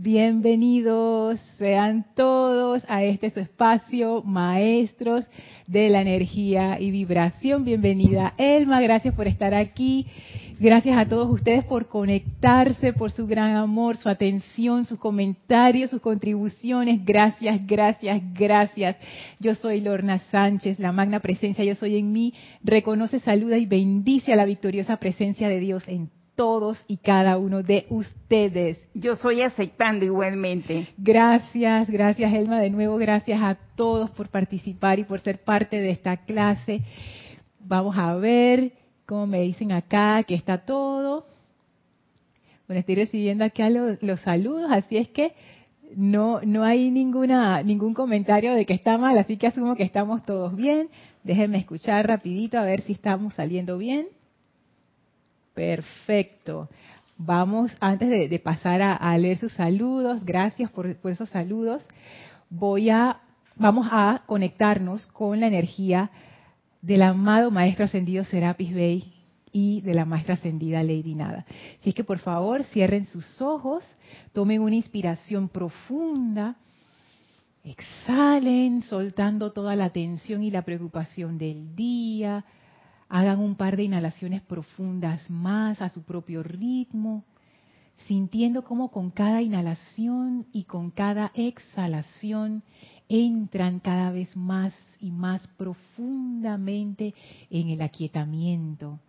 Bienvenidos sean todos a este su espacio, maestros de la energía y vibración. Bienvenida Elma, gracias por estar aquí. Gracias a todos ustedes por conectarse, por su gran amor, su atención, sus comentarios, sus contribuciones. Gracias, gracias, gracias. Yo soy Lorna Sánchez, la magna presencia, yo soy en mí. Reconoce, saluda y bendice a la victoriosa presencia de Dios en todos y cada uno de ustedes. Yo soy aceptando igualmente. Gracias, gracias Elma, de nuevo gracias a todos por participar y por ser parte de esta clase. Vamos a ver cómo me dicen acá que está todo. Bueno, estoy recibiendo acá los, los saludos, así es que no, no hay ninguna, ningún comentario de que está mal, así que asumo que estamos todos bien. Déjenme escuchar rapidito a ver si estamos saliendo bien. Perfecto. Vamos, antes de, pasar a, leer sus saludos, gracias por, esos saludos, voy a, vamos a conectarnos con la energía del amado Maestro Ascendido Serapis Bey y de la Maestra Ascendida Lady Nada. Así que por favor cierren sus ojos, tomen una inspiración profunda, exhalen soltando toda la tensión y la preocupación del día, Hagan un par de inhalaciones profundas más a su propio ritmo, sintiendo cómo con cada inhalación y con cada exhalación entran cada vez más y más profundamente en el aquietamiento.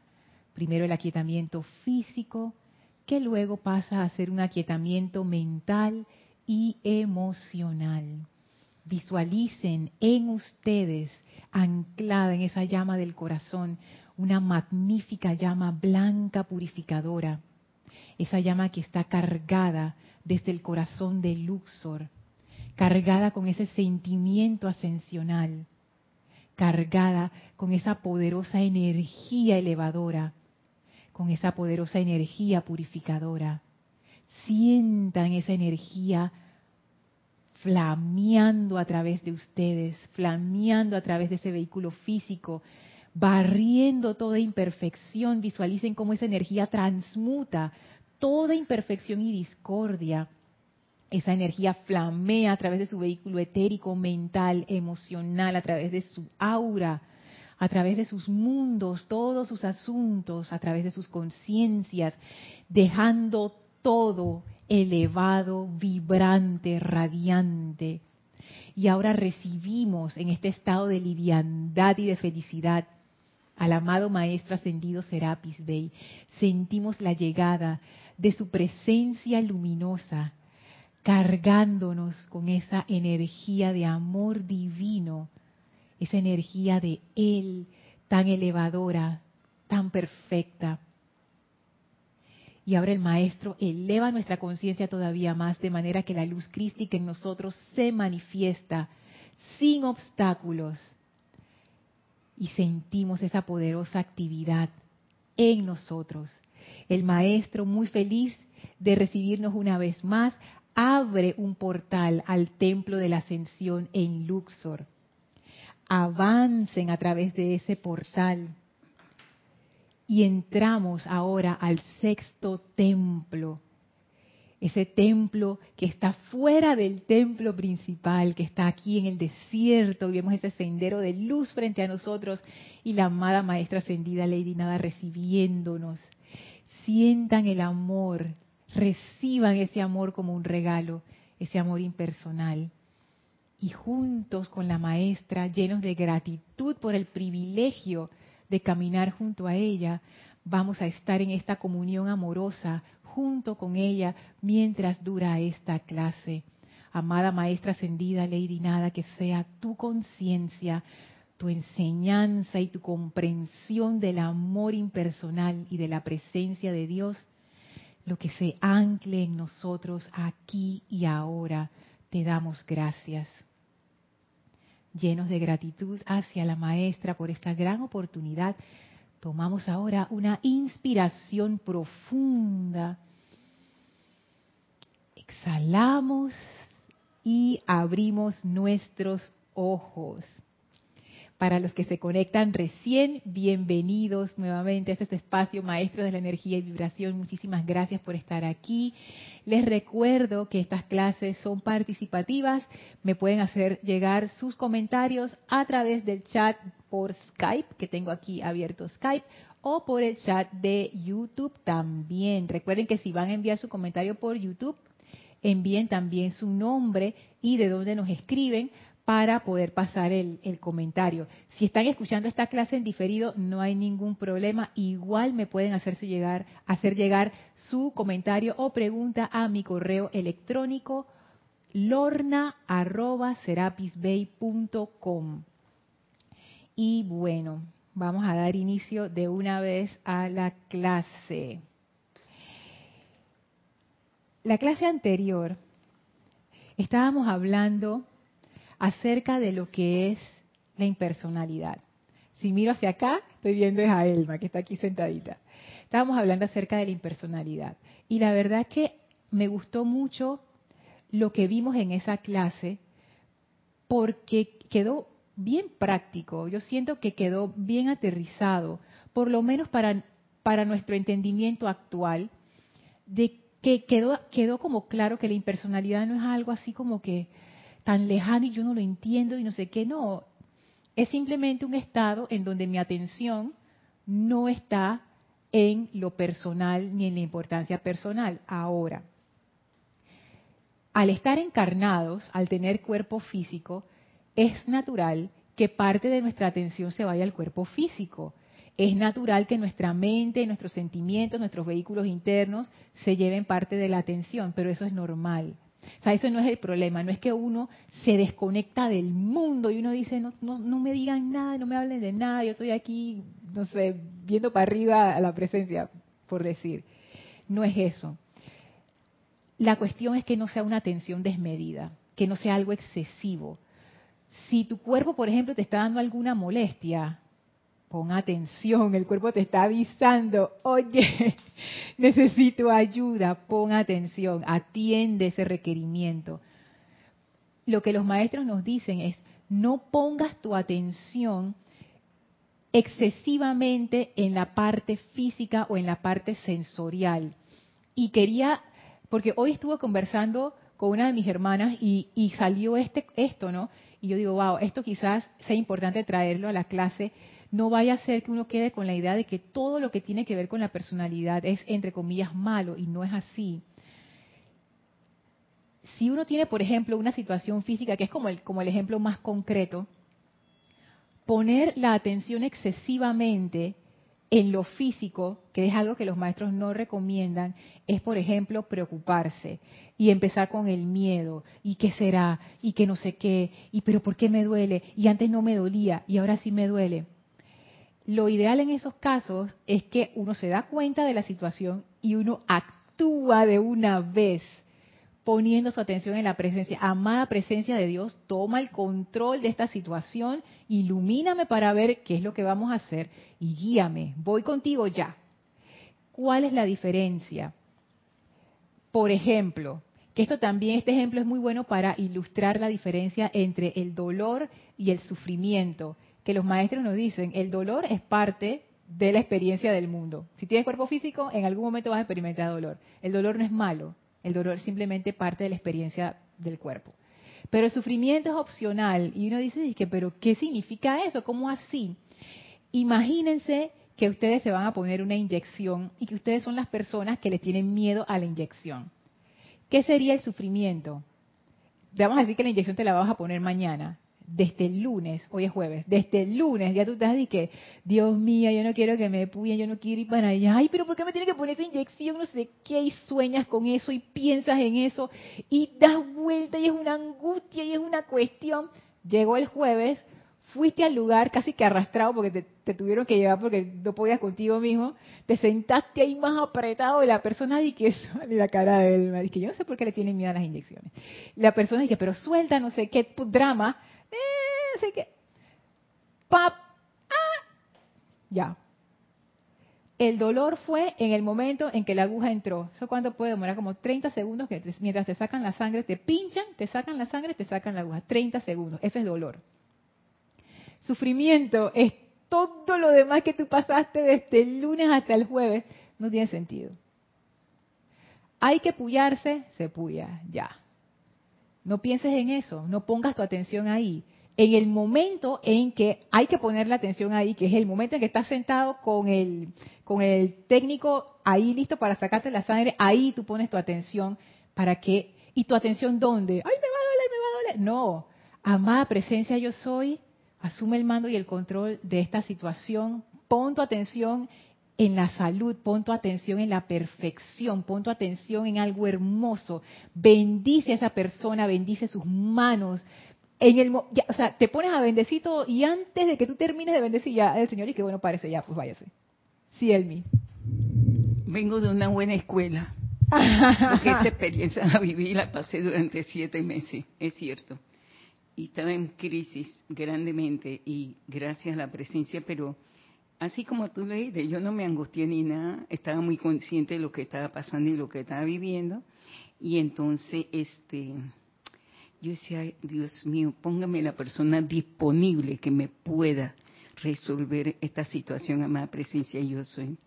Primero el aquietamiento físico, que luego pasa a ser un aquietamiento mental y emocional. Visualicen en ustedes anclada en esa llama del corazón, una magnífica llama blanca purificadora, esa llama que está cargada desde el corazón de Luxor, cargada con ese sentimiento ascensional, cargada con esa poderosa energía elevadora, con esa poderosa energía purificadora. Sientan esa energía flameando a través de ustedes, flameando a través de ese vehículo físico, barriendo toda imperfección. Visualicen cómo esa energía transmuta toda imperfección y discordia. Esa energía flamea a través de su vehículo etérico, mental, emocional, a través de su aura, a través de sus mundos, todos sus asuntos, a través de sus conciencias, dejando todo elevado, vibrante, radiante. Y ahora recibimos en este estado de liviandad y de felicidad al amado Maestro Ascendido Serapis Bey. Sentimos la llegada de su presencia luminosa, cargándonos con esa energía de amor divino, esa energía de Él tan elevadora, tan perfecta, y ahora el Maestro eleva nuestra conciencia todavía más de manera que la luz crística en nosotros se manifiesta sin obstáculos. Y sentimos esa poderosa actividad en nosotros. El Maestro, muy feliz de recibirnos una vez más, abre un portal al templo de la ascensión en Luxor. Avancen a través de ese portal y entramos ahora al sexto templo. Ese templo que está fuera del templo principal, que está aquí en el desierto, vemos ese sendero de luz frente a nosotros y la amada Maestra Ascendida Lady Nada recibiéndonos. Sientan el amor, reciban ese amor como un regalo, ese amor impersonal. Y juntos con la Maestra, llenos de gratitud por el privilegio de caminar junto a ella, vamos a estar en esta comunión amorosa junto con ella mientras dura esta clase. Amada Maestra Ascendida, Lady Nada, que sea tu conciencia, tu enseñanza y tu comprensión del amor impersonal y de la presencia de Dios, lo que se ancle en nosotros aquí y ahora. Te damos gracias llenos de gratitud hacia la maestra por esta gran oportunidad, tomamos ahora una inspiración profunda. Exhalamos y abrimos nuestros ojos. Para los que se conectan recién, bienvenidos nuevamente a este espacio, maestros de la energía y vibración. Muchísimas gracias por estar aquí. Les recuerdo que estas clases son participativas. Me pueden hacer llegar sus comentarios a través del chat por Skype, que tengo aquí abierto Skype, o por el chat de YouTube también. Recuerden que si van a enviar su comentario por YouTube, envíen también su nombre y de dónde nos escriben para poder pasar el, comentario. Si están escuchando esta clase en diferido, no hay ningún problema. Igual me pueden hacer, llegar, hacer llegar su comentario o pregunta a mi correo electrónico lorna.serapisbay.com. Y bueno, vamos a dar inicio de una vez a la clase. La clase anterior estábamos hablando acerca de lo que es la impersonalidad. Si miro hacia acá, estoy viendo a Elma, que está aquí sentadita. Estábamos hablando acerca de la impersonalidad. Y la verdad es que me gustó mucho lo que vimos en esa clase, porque quedó bien práctico. Yo siento que quedó bien aterrizado, por lo menos para, para nuestro entendimiento actual, de que quedó, quedó como claro que la impersonalidad no es algo así como que tan lejano y yo no lo entiendo y no sé qué, no. Es simplemente un estado en donde mi atención no está en lo personal ni en la importancia personal. Ahora, al estar encarnados, al tener cuerpo físico, es natural que parte de nuestra atención se vaya al cuerpo físico. Es natural que nuestra mente, nuestros sentimientos, nuestros vehículos internos se lleven parte de la atención, pero eso es normal. O sea, eso no es el problema, no es que uno se desconecta del mundo y uno dice, no, no, no me digan nada, no me hablen de nada, yo estoy aquí, no sé, viendo para arriba a la presencia, por decir. No es eso. La cuestión es que no sea una atención desmedida, que no sea algo excesivo. Si tu cuerpo, por ejemplo, te está dando alguna molestia, pon atención, el cuerpo te está avisando, oye, necesito ayuda, pon atención, atiende ese requerimiento. Lo que los maestros nos dicen es, no pongas tu atención excesivamente en la parte física o en la parte sensorial. Y quería, porque hoy estuve conversando con una de mis hermanas y, y salió este, esto, ¿no? Y yo digo, wow, esto quizás sea importante traerlo a la clase no vaya a ser que uno quede con la idea de que todo lo que tiene que ver con la personalidad es, entre comillas, malo, y no es así. Si uno tiene, por ejemplo, una situación física, que es como el, como el ejemplo más concreto, poner la atención excesivamente en lo físico, que es algo que los maestros no recomiendan, es, por ejemplo, preocuparse y empezar con el miedo, y qué será, y que no sé qué, y pero ¿por qué me duele? Y antes no me dolía, y ahora sí me duele. Lo ideal en esos casos es que uno se da cuenta de la situación y uno actúa de una vez poniendo su atención en la presencia, amada presencia de Dios, toma el control de esta situación, ilumíname para ver qué es lo que vamos a hacer y guíame, voy contigo ya. ¿Cuál es la diferencia? Por ejemplo, que esto también, este ejemplo es muy bueno para ilustrar la diferencia entre el dolor y el sufrimiento que los maestros nos dicen, el dolor es parte de la experiencia del mundo. Si tienes cuerpo físico, en algún momento vas a experimentar dolor. El dolor no es malo, el dolor es simplemente parte de la experiencia del cuerpo. Pero el sufrimiento es opcional y uno dice, pero ¿qué significa eso? ¿Cómo así? Imagínense que ustedes se van a poner una inyección y que ustedes son las personas que le tienen miedo a la inyección. ¿Qué sería el sufrimiento? Vamos a decir que la inyección te la vas a poner mañana desde el lunes, hoy es jueves, desde el lunes ya tú estás y que, Dios mío, yo no quiero que me puyen, yo no quiero ir para allá, ay, pero ¿por qué me tiene que poner esa inyección? No sé qué, y sueñas con eso y piensas en eso y das vuelta y es una angustia y es una cuestión. Llegó el jueves, fuiste al lugar casi que arrastrado porque te, tuvieron que llevar porque no podías contigo mismo, te sentaste ahí más apretado y la persona di que y la cara de él, me dice, yo no sé por qué le tienen miedo a las inyecciones. La persona dice, pero suelta, no sé qué drama, eh, así que, pap, ah, ya. El dolor fue en el momento en que la aguja entró. ¿Eso cuánto puede demorar? Como 30 segundos mientras te sacan la sangre, te pinchan, te sacan la sangre, te sacan la aguja. 30 segundos. Ese es dolor. sufrimiento es todo lo demás que tú pasaste desde el lunes hasta el jueves, no tiene sentido. Hay que pullarse, se puya, ya. No pienses en eso, no pongas tu atención ahí. En el momento en que hay que poner la atención ahí, que es el momento en que estás sentado con el, con el técnico ahí listo para sacarte la sangre, ahí tú pones tu atención para que, ¿y tu atención dónde? ¡Ay, me va a doler, me va a doler! No, amada presencia yo soy, asume el mando y el control de esta situación, pon tu atención en la salud, pon tu atención en la perfección, pon tu atención en algo hermoso, bendice a esa persona, bendice sus manos. En el, o sea, te pones a bendecir todo y antes de que tú termines de bendecir ya el Señor y que bueno parece ya, pues váyase. Sí, Elmi. Vengo de una buena escuela. Porque esa experiencia la viví y la pasé durante siete meses, es cierto. Y estaba en crisis grandemente y gracias a la presencia, pero así como tú leíste, yo no me angustié ni nada, estaba muy consciente de lo que estaba pasando y lo que estaba viviendo. Y entonces, este, yo decía, Dios mío, póngame la persona disponible que me pueda resolver esta situación, amada presencia, yo soy.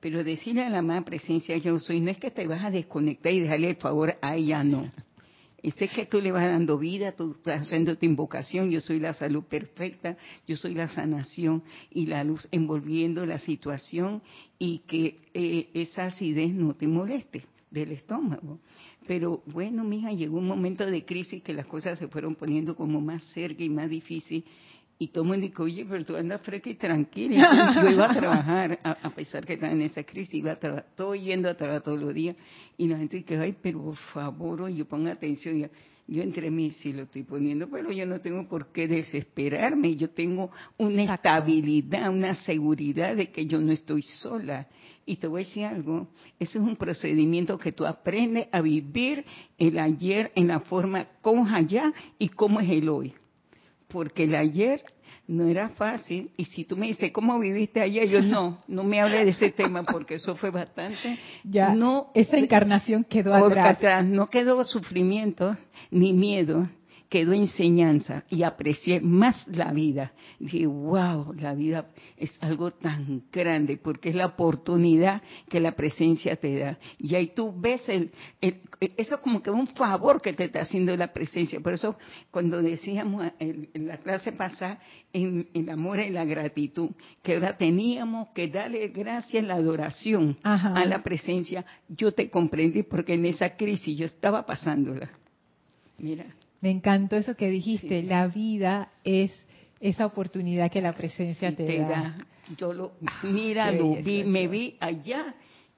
Pero decirle a la amada presencia, yo soy, no es que te vas a desconectar y dejarle el favor a ella, no. Es que tú le vas dando vida, tú estás haciendo tu invocación, yo soy la salud perfecta, yo soy la sanación y la luz envolviendo la situación y que eh, esa acidez no te moleste del estómago. Pero bueno, mija, llegó un momento de crisis que las cosas se fueron poniendo como más cerca y más difícil y todo el mundo dijo, oye, pero tú andas fresca y tranquila. Yo iba a trabajar, a, pesar que estaba en esa crisis, iba a trabajar, todo yendo a trabajar todos los días. Y la gente dice, ay, pero por favor, yo ponga atención. Yo, yo entre mí sí lo estoy poniendo, pero yo no tengo por qué desesperarme. Yo tengo una estabilidad, una seguridad de que yo no estoy sola. Y te voy a decir algo, eso es un procedimiento que tú aprendes a vivir el ayer en la forma como allá y cómo es el hoy porque el ayer no era fácil. Y si tú me dices, ¿cómo viviste ayer? Yo no, no me hable de ese tema porque eso fue bastante. Ya, no, esa encarnación quedó atrás. atrás. No quedó sufrimiento ni miedo, quedó enseñanza y aprecié más la vida. dije, wow, la vida es algo tan grande porque es la oportunidad que la presencia te da. Y ahí tú ves el, eso como que un favor que te está haciendo la presencia. Por eso cuando decíamos en, la clase pasada en el amor y la gratitud, que ahora teníamos que darle gracias, la adoración a la presencia, yo te comprendí porque en esa crisis yo estaba pasándola. Mira. Me encantó eso que dijiste, la vida es esa oportunidad que la presencia te, da. Yo lo, mira, vi, me vi allá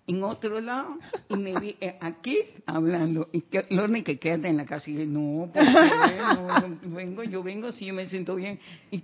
en otro lado y me vi eh, aquí hablando. Y que, lo que queda en la casa y dije, no, porque no, vengo, yo vengo si yo me siento bien. Y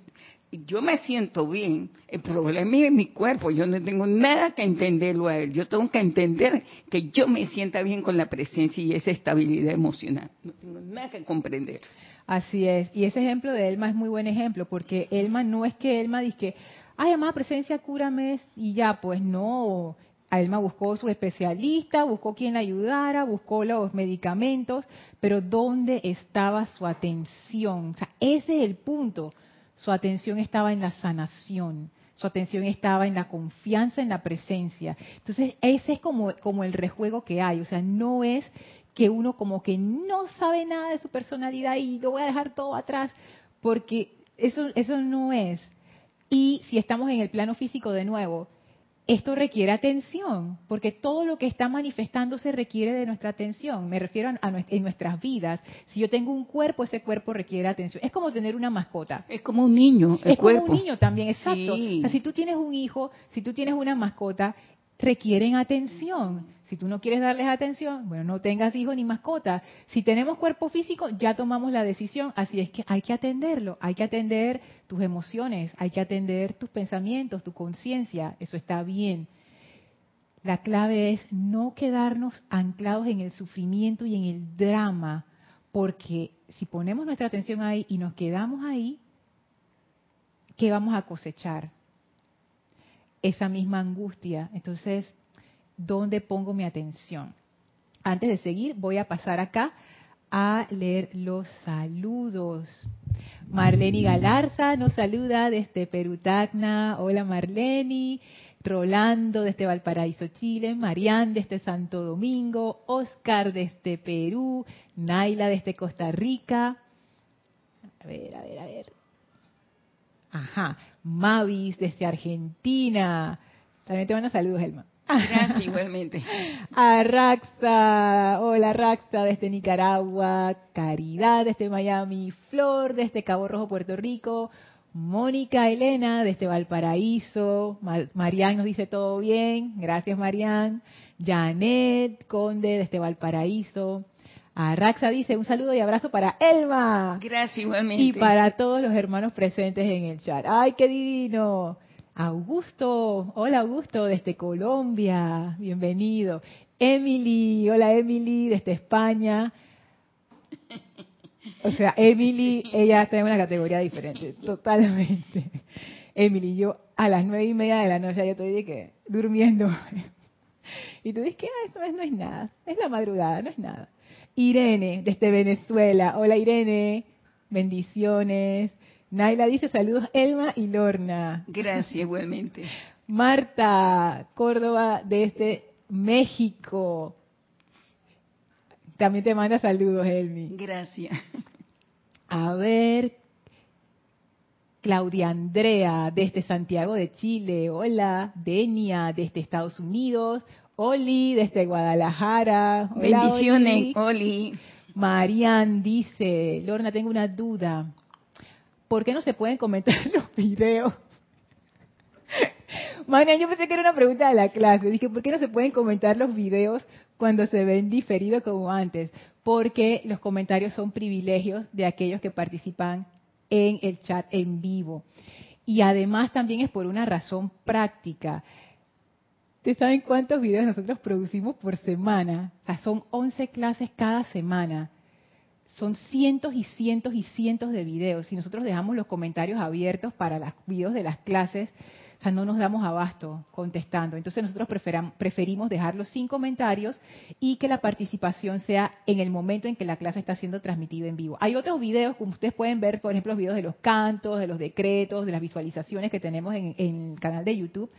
yo me siento bien, el problema es mi cuerpo, yo no tengo nada que entenderlo a él, yo tengo que entender que yo me sienta bien con la presencia y esa estabilidad emocional, no tengo nada que comprender. Así es, y ese ejemplo de Elma es muy buen ejemplo, porque Elma no es que Elma dice, ay, amada presencia, cúrame y ya, pues no, Elma buscó su especialista, buscó quien la ayudara, buscó los medicamentos, pero ¿dónde estaba su atención? O sea, ese es el punto su atención estaba en la sanación, su atención estaba en la confianza en la presencia. Entonces, ese es como, el rejuego que hay, o sea, no es que uno como que no sabe nada de su personalidad y lo voy a dejar todo atrás, porque eso, eso no es. Y si estamos en el plano físico de nuevo, esto requiere atención, porque todo lo que está manifestándose requiere de nuestra atención. Me refiero a, en nuestras vidas. Si yo tengo un cuerpo, ese cuerpo requiere atención. Es como tener una mascota. Es como un niño. es como un niño también, exacto. O sea, si tú tienes un hijo, si tú tienes una mascota, requieren atención. Si tú no quieres darles atención, bueno, no tengas hijos ni mascota. Si tenemos cuerpo físico, ya tomamos la decisión. Así es que hay que atenderlo. Hay que atender tus emociones, hay que atender tus pensamientos, tu conciencia. Eso está bien. La clave es no quedarnos anclados en el sufrimiento y en el drama, porque si ponemos nuestra atención ahí y nos quedamos ahí, ¿qué vamos a cosechar? Esa misma angustia. Entonces, ¿dónde pongo mi atención? Antes de seguir, voy a pasar acá a leer los saludos. Marleni Galarza nos saluda desde Perú Tacna. Hola Marleni. Rolando desde Valparaíso, Chile, Marian desde Santo Domingo, Oscar desde Perú, Naila desde Costa Rica. A ver, a ver, a ver. Ajá, Mavis desde Argentina. También te manda saludos, Elma. Gracias, igualmente. A Raxa, hola Raxa desde Nicaragua, Caridad desde Miami, Flor desde Cabo Rojo, Puerto Rico, Mónica Elena desde Valparaíso, Marian nos dice todo bien, gracias Marian, Janet Conde desde Valparaíso, Raxa dice un saludo y abrazo para Elma. Gracias igualmente. Y para todos los hermanos presentes en el chat. ¡Ay, qué divino! Augusto, hola Augusto desde Colombia, bienvenido. Emily, hola Emily desde España. O sea, Emily, ella está en una categoría diferente, totalmente. Emily, yo a las nueve y media de la noche yo estoy de que durmiendo. Y tú dices que ah, esto no es nada, es la madrugada, no es nada. Irene, desde Venezuela. Hola Irene, bendiciones. Naila dice saludos Elma y Lorna. Gracias, igualmente. Marta, Córdoba, desde México. También te manda saludos, Elmi. Gracias. A ver, Claudia Andrea, desde Santiago de Chile. Hola, Denia, desde Estados Unidos. Oli, desde Guadalajara. Bendiciones, Oli. Marian dice, Lorna, tengo una duda. ¿Por qué no se pueden comentar los videos? Marian, yo pensé que era una pregunta de la clase. Dije, ¿por qué no se pueden comentar los videos cuando se ven diferidos como antes, porque los comentarios son privilegios de aquellos que participan en el chat en vivo. Y además también es por una razón práctica. ¿Ustedes saben cuántos videos nosotros producimos por semana? O sea, son 11 clases cada semana. Son cientos y cientos y cientos de videos. Y nosotros dejamos los comentarios abiertos para los videos de las clases, o sea, no nos damos abasto contestando. Entonces nosotros preferimos dejarlos sin comentarios y que la participación sea en el momento en que la clase está siendo transmitida en vivo. Hay otros videos, como ustedes pueden ver, por ejemplo, los videos de los cantos, de los decretos, de las visualizaciones que tenemos en, el canal de YouTube,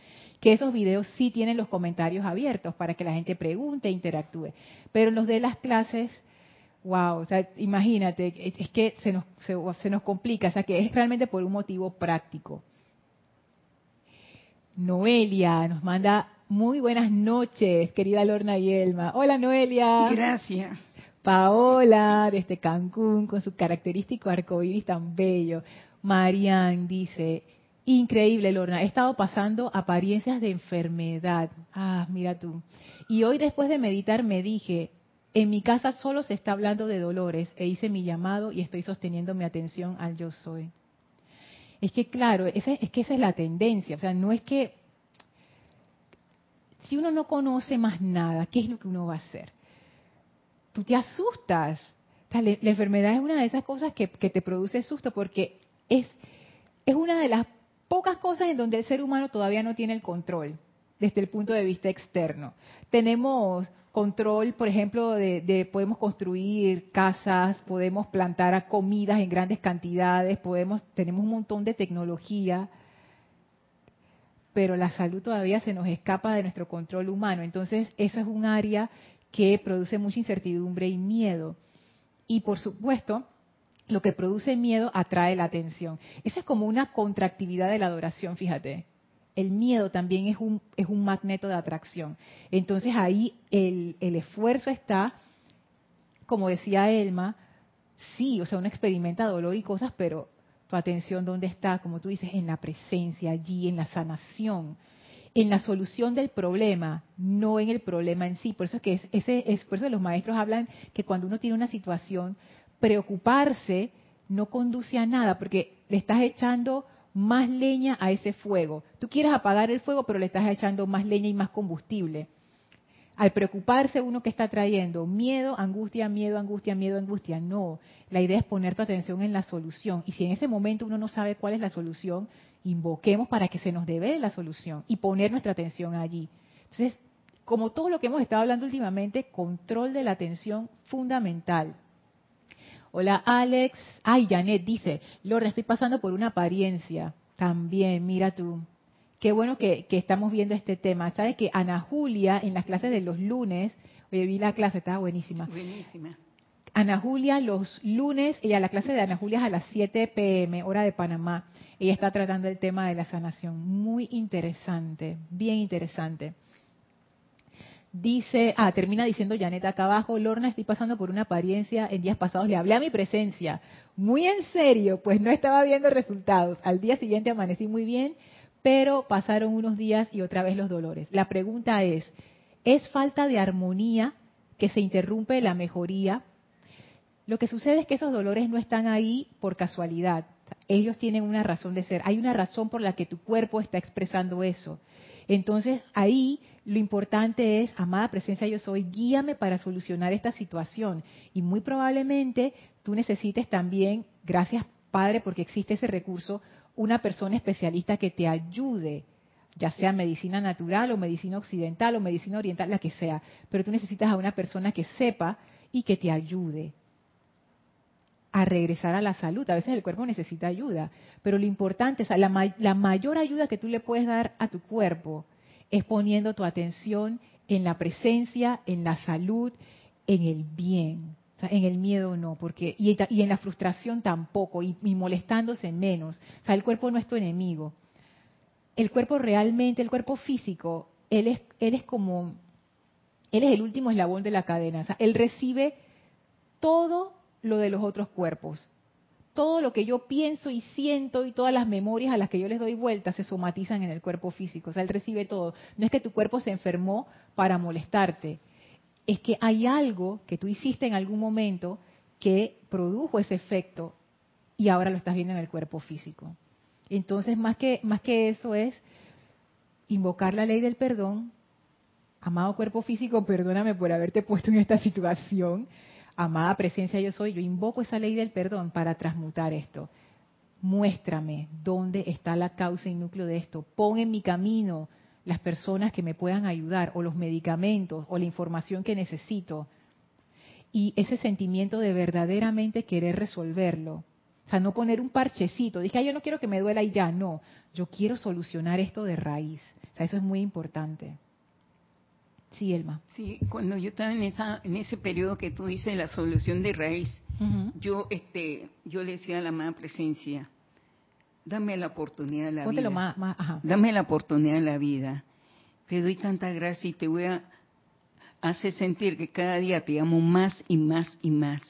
que esos videos sí tienen los comentarios abiertos para que la gente pregunte e interactúe. Pero en los de las clases, wow, o sea, imagínate, es que se nos, se nos complica, o sea, que es realmente por un motivo práctico. Noelia nos manda muy buenas noches, querida Lorna y Elma. Hola Noelia. Gracias. Paola, desde Cancún, con su característico arcoíris tan bello. Marian dice, increíble Lorna, he estado pasando apariencias de enfermedad. Ah, mira tú. Y hoy después de meditar me dije, en mi casa solo se está hablando de dolores e hice mi llamado y estoy sosteniendo mi atención al yo soy. Es que claro, es que esa es la tendencia, o sea, no es que si uno no conoce más nada, ¿qué es lo que uno va a hacer? Tú te asustas. la, enfermedad es una de esas cosas que, te produce susto porque es, es una de las pocas cosas en donde el ser humano todavía no tiene el control desde el punto de vista externo. Tenemos control, por ejemplo, de, podemos construir casas, podemos plantar comidas en grandes cantidades, podemos tenemos un montón de tecnología, pero la salud todavía se nos escapa de nuestro control humano. Entonces, eso es un área que produce mucha incertidumbre y miedo. Y por supuesto, lo que produce miedo atrae la atención. Eso es como una contractividad de la adoración, fíjate el miedo también es un, es un magneto de atracción. Entonces ahí el, el esfuerzo está, como decía Elma, sí, o sea, uno experimenta dolor y cosas, pero tu atención dónde está, como tú dices, en la presencia, allí, en la sanación, en la solución del problema, no en el problema en sí. Por eso es que ese esfuerzo de los maestros hablan que cuando uno tiene una situación, preocuparse no conduce a nada, porque le estás echando más leña a ese fuego. Tú quieres apagar el fuego, pero le estás echando más leña y más combustible. Al preocuparse uno que está trayendo miedo, angustia, miedo, angustia, miedo, angustia. No, la idea es poner tu atención en la solución. Y si en ese momento uno no sabe cuál es la solución, invoquemos para que se nos dé la solución y poner nuestra atención allí. Entonces, como todo lo que hemos estado hablando últimamente, control de la atención fundamental. Hola Alex. Ay, Janet dice, Lorna, estoy pasando por una apariencia. También, mira tú. Qué bueno que, que estamos viendo este tema. ¿Sabes que Ana Julia en las clases de los lunes, oye, vi la clase, estaba buenísima. Buenísima. Ana Julia los lunes, ella la clase de Ana Julia es a las 7 pm, hora de Panamá. Ella está tratando el tema de la sanación. Muy interesante, bien interesante. Dice, ah, termina diciendo Janet acá abajo, Lorna, estoy pasando por una apariencia, en días pasados le hablé a mi presencia, muy en serio, pues no estaba viendo resultados. Al día siguiente amanecí muy bien, pero pasaron unos días y otra vez los dolores. La pregunta es, ¿es falta de armonía que se interrumpe la mejoría? Lo que sucede es que esos dolores no están ahí por casualidad. Ellos tienen una razón de ser. Hay una razón por la que tu cuerpo está expresando eso. Entonces ahí lo importante es, amada presencia yo soy, guíame para solucionar esta situación. Y muy probablemente tú necesites también, gracias Padre, porque existe ese recurso, una persona especialista que te ayude, ya sea medicina natural o medicina occidental o medicina oriental, la que sea. Pero tú necesitas a una persona que sepa y que te ayude a regresar a la salud. A veces el cuerpo necesita ayuda, pero lo importante, es la, la mayor ayuda que tú le puedes dar a tu cuerpo es poniendo tu atención en la presencia, en la salud, en el bien. en el miedo no, porque y, en la frustración tampoco, y, molestándose menos. O sea, el cuerpo no es tu enemigo. El cuerpo realmente, el cuerpo físico, él es, él es como, él es el último eslabón de la cadena. O sea, él recibe todo lo de los otros cuerpos. Todo lo que yo pienso y siento y todas las memorias a las que yo les doy vuelta se somatizan en el cuerpo físico. O sea, él recibe todo. No es que tu cuerpo se enfermó para molestarte. Es que hay algo que tú hiciste en algún momento que produjo ese efecto y ahora lo estás viendo en el cuerpo físico. Entonces, más que, más que eso es invocar la ley del perdón. Amado cuerpo físico, perdóname por haberte puesto en esta situación amada presencia yo soy, yo invoco esa ley del perdón para transmutar esto. Muéstrame dónde está la causa y núcleo de esto. Pon en mi camino las personas que me puedan ayudar o los medicamentos o la información que necesito. Y ese sentimiento de verdaderamente querer resolverlo. O sea, no poner un parchecito. Dije, yo no quiero que me duela y ya. No, yo quiero solucionar esto de raíz. O sea, eso es muy importante. Sí, Elma. Sí, cuando yo estaba en esa en ese periodo que tú dices la solución de raíz, yo este yo le decía a la amada presencia, dame la oportunidad de la vida. Más, más, Dame la oportunidad de la vida. Te doy tanta gracia y te voy a hacer sentir que cada día te amo más y más y más.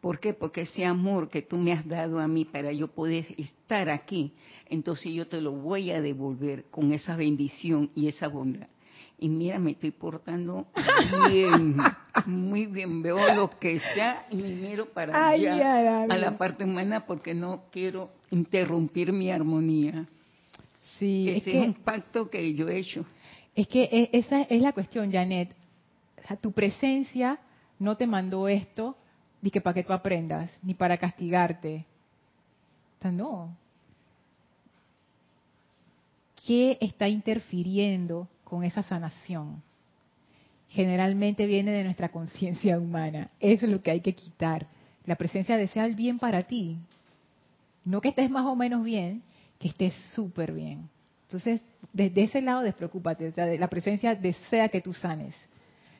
¿Por qué? Porque ese amor que tú me has dado a mí para yo poder estar aquí, entonces yo te lo voy a devolver con esa bendición y esa bondad y mira, me estoy portando bien, muy bien. Veo lo que sea y miro para allá, a la parte humana porque no quiero interrumpir mi armonía. Sí, Ese es, un pacto que yo he hecho. Es que e, esa es la cuestión, Janet. tu presencia no te mandó esto ni que para que tú aprendas, ni para castigarte. O sea, no. ¿Qué está interfiriendo con esa sanación. Generalmente viene de nuestra conciencia humana. Eso es lo que hay que quitar. La presencia desea el bien para ti. No que estés más o menos bien, que estés súper bien. Entonces, desde ese lado despreocúpate. O sea, la presencia desea que tú sanes.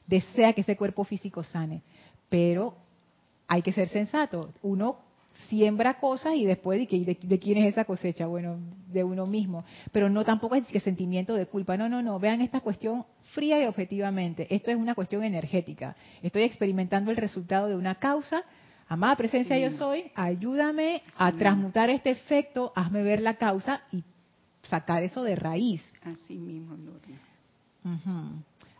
Desea que ese cuerpo físico sane. Pero hay que ser sensato. Uno siembra cosas y después de, de, quién es esa cosecha, bueno, de uno mismo. Pero no tampoco es que sentimiento de culpa, no, no, no, vean esta cuestión fría y objetivamente. Esto es una cuestión energética. Estoy experimentando el resultado de una causa. Amada presencia yo soy, ayúdame a transmutar este efecto, hazme ver la causa y sacar eso de raíz. Así mismo, Gloria.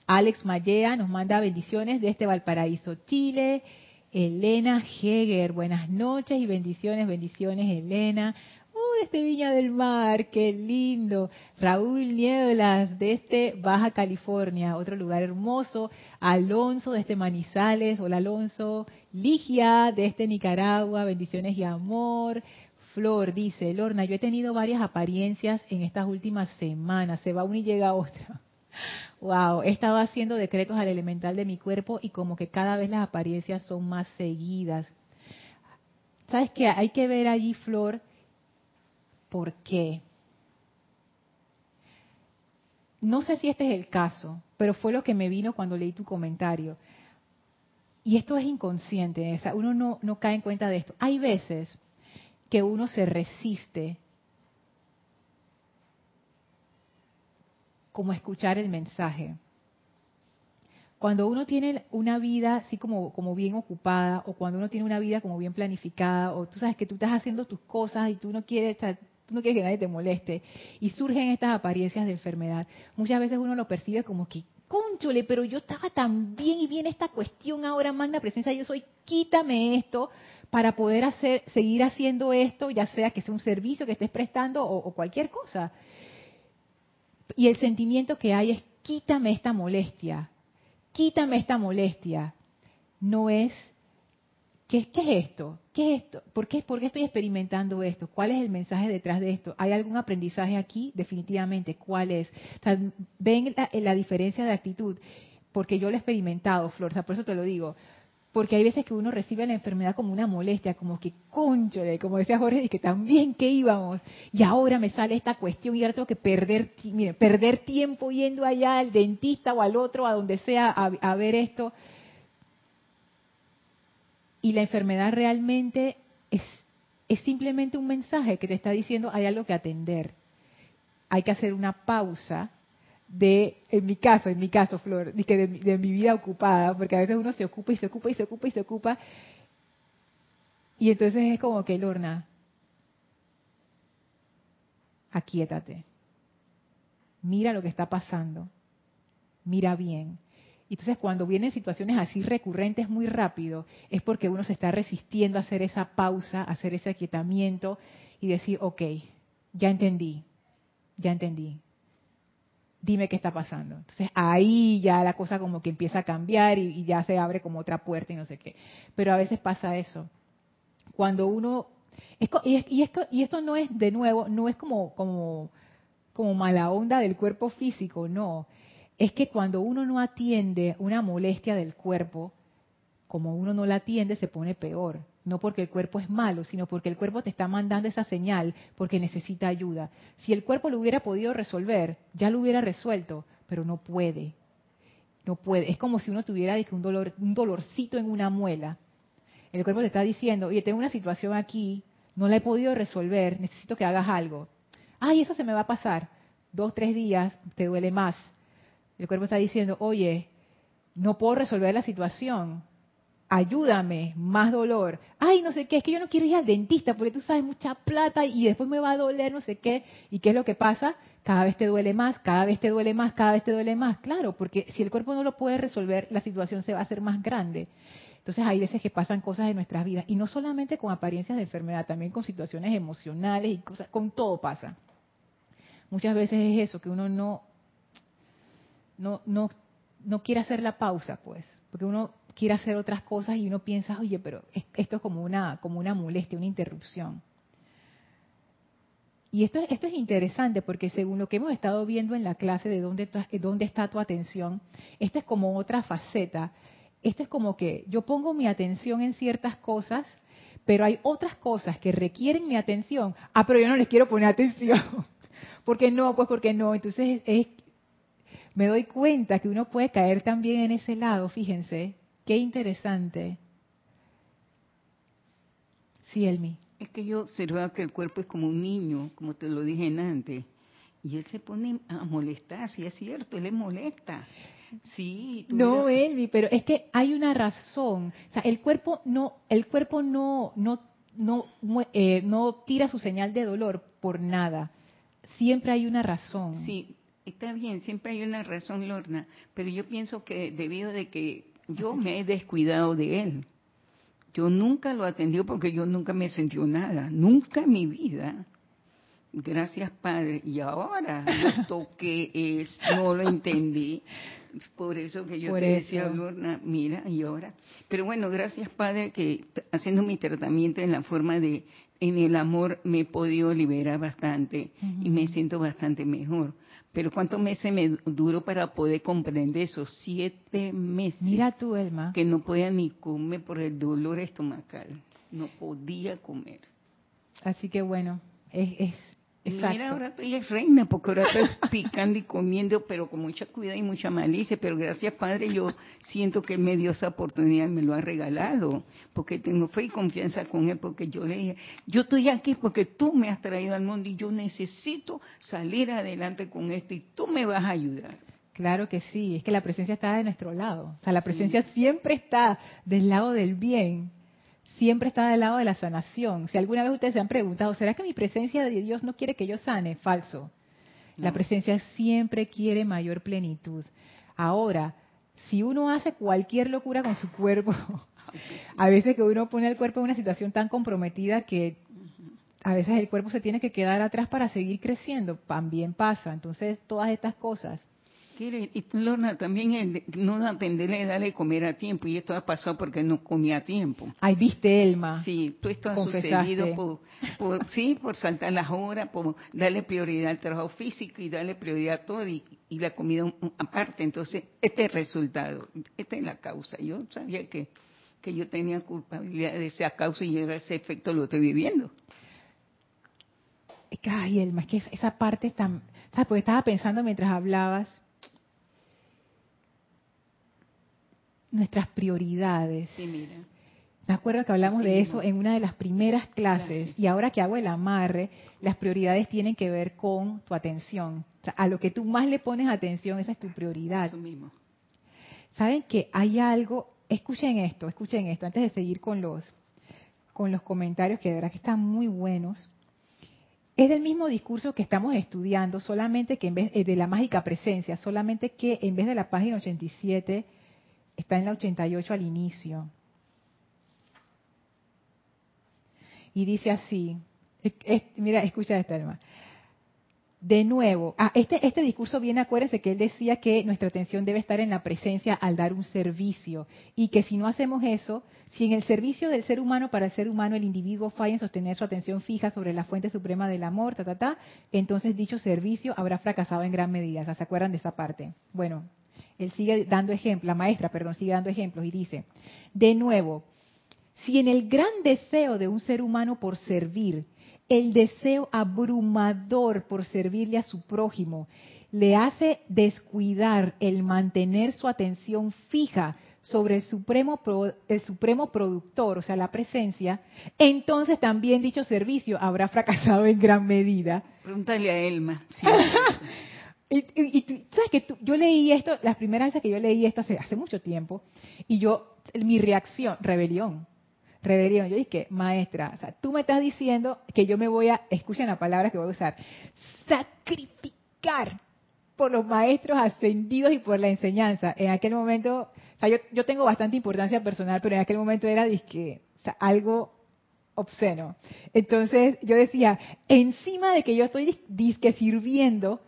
Alex Mallea nos manda bendiciones desde Valparaíso, Chile. Elena Heger, buenas noches y bendiciones, bendiciones Elena. Uy, este Viña del Mar, qué lindo. Raúl Nieblas, de este Baja California, otro lugar hermoso. Alonso, de este Manizales, hola Alonso. Ligia, de este Nicaragua, bendiciones y amor. Flor dice, Lorna, yo he tenido varias apariencias en estas últimas semanas, se va una y llega otra. Wow, he estado haciendo decretos al elemental de mi cuerpo y como que cada vez las apariencias son más seguidas. ¿Sabes qué? Hay que ver allí, Flor, por qué. No sé si este es el caso, pero fue lo que me vino cuando leí tu comentario. Y esto es inconsciente, uno no, no cae en cuenta de esto. Hay veces que uno se resiste como escuchar el mensaje. Cuando uno tiene una vida así como, como bien ocupada, o cuando uno tiene una vida como bien planificada, o tú sabes que tú estás haciendo tus cosas y tú no quieres estar, tú no quieres que nadie te moleste, y surgen estas apariencias de enfermedad, muchas veces uno lo percibe como que, conchole, pero yo estaba tan bien y bien esta cuestión ahora, magna presencia, yo soy, quítame esto para poder hacer, seguir haciendo esto, ya sea que sea un servicio que estés prestando o, o cualquier cosa. Y el sentimiento que hay es, quítame esta molestia, quítame esta molestia. No es, ¿qué, es esto? ¿Qué es esto? ¿Por qué, ¿Por qué estoy experimentando esto? ¿Cuál es el mensaje detrás de esto? ¿Hay algún aprendizaje aquí? Definitivamente, ¿cuál es? ven la, la, diferencia de actitud, porque yo lo he experimentado, Flor, por eso te lo digo. Porque hay veces que uno recibe la enfermedad como una molestia, como que concho, como decía Jorge, y que también que íbamos, y ahora me sale esta cuestión y ahora tengo que perder, perder tiempo yendo allá al dentista o al otro, a donde sea, a, a ver esto. Y la enfermedad realmente es, es simplemente un mensaje que te está diciendo hay algo que atender. Hay que hacer una pausa de, en mi caso, en mi caso, Flor, de, de, de, mi vida ocupada, porque a veces uno se ocupa y se ocupa y se ocupa y se ocupa. Y entonces es como que, Lorna, aquíétate. Mira lo que está pasando. Mira bien. Entonces, cuando vienen situaciones así recurrentes muy rápido, es porque uno se está resistiendo a hacer esa pausa, a hacer ese aquietamiento y decir, ok, ya entendí, ya entendí, dime qué está pasando. Entonces ahí ya la cosa como que empieza a cambiar y, ya se abre como otra puerta y no sé qué. Pero a veces pasa eso. Cuando uno... y, esto, y esto no es, de nuevo, no es como, como, como mala onda del cuerpo físico, no. Es que cuando uno no atiende una molestia del cuerpo, como uno no la atiende, se pone peor no porque el cuerpo es malo, sino porque el cuerpo te está mandando esa señal porque necesita ayuda. Si el cuerpo lo hubiera podido resolver, ya lo hubiera resuelto, pero no puede. No puede. Es como si uno tuviera un dolor, un dolorcito en una muela. El cuerpo te está diciendo, oye, tengo una situación aquí, no la he podido resolver, necesito que hagas algo. Ay, eso se me va a pasar. Dos, tres días, te duele más. El cuerpo está diciendo, oye, no puedo resolver la situación, ayúdame, más dolor. Ay, no sé qué, es que yo no quiero ir al dentista porque tú sabes mucha plata y después me va a doler, no sé qué. ¿Y qué es lo que pasa? Cada vez te duele más, cada vez te duele más, cada vez te duele más. Claro, porque si el cuerpo no lo puede resolver, la situación se va a hacer más grande. Entonces hay veces que pasan cosas en nuestras vidas y no solamente con apariencias de enfermedad, también con situaciones emocionales y cosas, con todo pasa. Muchas veces es eso, que uno no, no, no, no quiere hacer la pausa, pues, porque uno quiere hacer otras cosas y uno piensa, oye, pero esto es como una, como una molestia, una interrupción. Y esto, esto es interesante porque según lo que hemos estado viendo en la clase de dónde, dónde está tu atención, esto es como otra faceta. Esto es como que yo pongo mi atención en ciertas cosas, pero hay otras cosas que requieren mi atención. Ah, pero yo no les quiero poner atención. ¿Por qué no? Pues porque no. Entonces es, me doy cuenta que uno puede caer también en ese lado, fíjense, Qué interesante. Sí, Elmi. Es que yo observaba que el cuerpo es como un niño, como te lo dije antes. Y él se pone a molestar, si es cierto, él le molesta. Sí. No, Elmi, pero es que hay una razón. O sea, el cuerpo no, el cuerpo no, no, no, eh, no tira su señal de dolor por nada. Siempre hay una razón. Sí, está bien, siempre hay una razón, Lorna. Pero yo pienso que debido de que yo me he descuidado de él. Yo nunca lo atendió porque yo nunca me sentió nada, nunca en mi vida. Gracias, Padre. Y ahora esto que es, no lo entendí. Por eso que yo te decía, Lorna, mira, y ahora. Pero bueno, gracias, Padre, que haciendo mi tratamiento en la forma de, en el amor, me he podido liberar bastante y me siento bastante mejor. Pero ¿cuántos meses me duró para poder comprender esos siete meses? Mira tú, Elma. Que no podía ni comer por el dolor estomacal. No podía comer. Así que bueno, es, es Exacto. Mira, ahora estoy reina, porque ahora estoy picando y comiendo, pero con mucha cuidado y mucha malicia. Pero gracias, Padre, yo siento que me dio esa oportunidad y me lo ha regalado, porque tengo fe y confianza con Él, porque yo le dije, yo estoy aquí porque tú me has traído al mundo y yo necesito salir adelante con esto y tú me vas a ayudar. Claro que sí, es que la presencia está de nuestro lado. O sea, la presencia siempre está del lado del bien siempre está del lado de la sanación. Si alguna vez ustedes se han preguntado, ¿será que mi presencia de Dios no quiere que yo sane? Falso. La presencia siempre quiere mayor plenitud. Ahora, si uno hace cualquier locura con su cuerpo, a veces que uno pone el cuerpo en una situación tan comprometida que a veces el cuerpo se tiene que quedar atrás para seguir creciendo, también pasa. Entonces, todas estas cosas y Lorna, también el no atenderle, darle comer a tiempo, y esto ha pasado porque no comía a tiempo. Ay, viste, Elma. Sí, todo esto ha sucedido por, sí, por saltar las horas, por darle prioridad al trabajo físico y darle prioridad a todo, y, la comida aparte. Entonces, este es el resultado, esta es la causa. Yo sabía que, que yo tenía culpabilidad de esa causa y ahora ese efecto lo estoy viviendo. Ay, Elma, es que esa parte está... ¿Sabes? Porque estaba pensando mientras hablabas nuestras prioridades. Sí, mira. Me acuerdo que hablamos de eso en una de las primeras clases y ahora que hago el amarre, las prioridades tienen que ver con tu atención. a lo que tú más le pones atención, esa es tu prioridad. Eso mismo. Saben que hay algo, escuchen esto, escuchen esto, antes de seguir con los, con los comentarios que de verdad que están muy buenos. Es del mismo discurso que estamos estudiando, solamente que en vez eh, de la mágica presencia, solamente que en vez de la página 87 Está en la 88 al inicio. Y dice así, mira, escucha esta hermana. De nuevo, ah, este, este discurso viene, acuérdense que él decía que nuestra atención debe estar en la presencia al dar un servicio y que si no hacemos eso, si en el servicio del ser humano para el ser humano el individuo falla en sostener su atención fija sobre la fuente suprema del amor, ta, ta, ta, entonces dicho servicio habrá fracasado en gran medida. ¿Se acuerdan de esa parte? Bueno, él sigue dando ejemplos, la maestra, perdón, sigue dando ejemplos y dice, de nuevo, si en el gran deseo de un ser humano por servir, el deseo abrumador por servirle a su prójimo, le hace descuidar el mantener su atención fija sobre el supremo, el supremo productor, o sea, la presencia, entonces también dicho servicio habrá fracasado en gran medida. Pregúntale a Elma. Y, tú, sabes que yo leí esto, las primeras veces que yo leí esto hace, hace mucho tiempo, y yo, mi reacción, rebelión, rebelión. Yo dije, maestra, o sea, tú me estás diciendo que yo me voy a, escuchen la palabra que voy a usar, sacrificar por los maestros ascendidos y por la enseñanza. En aquel momento, o sea, yo, yo tengo bastante importancia personal, pero en aquel momento era disque, o sea, algo obsceno. Entonces yo decía, encima de que yo estoy disque sirviendo,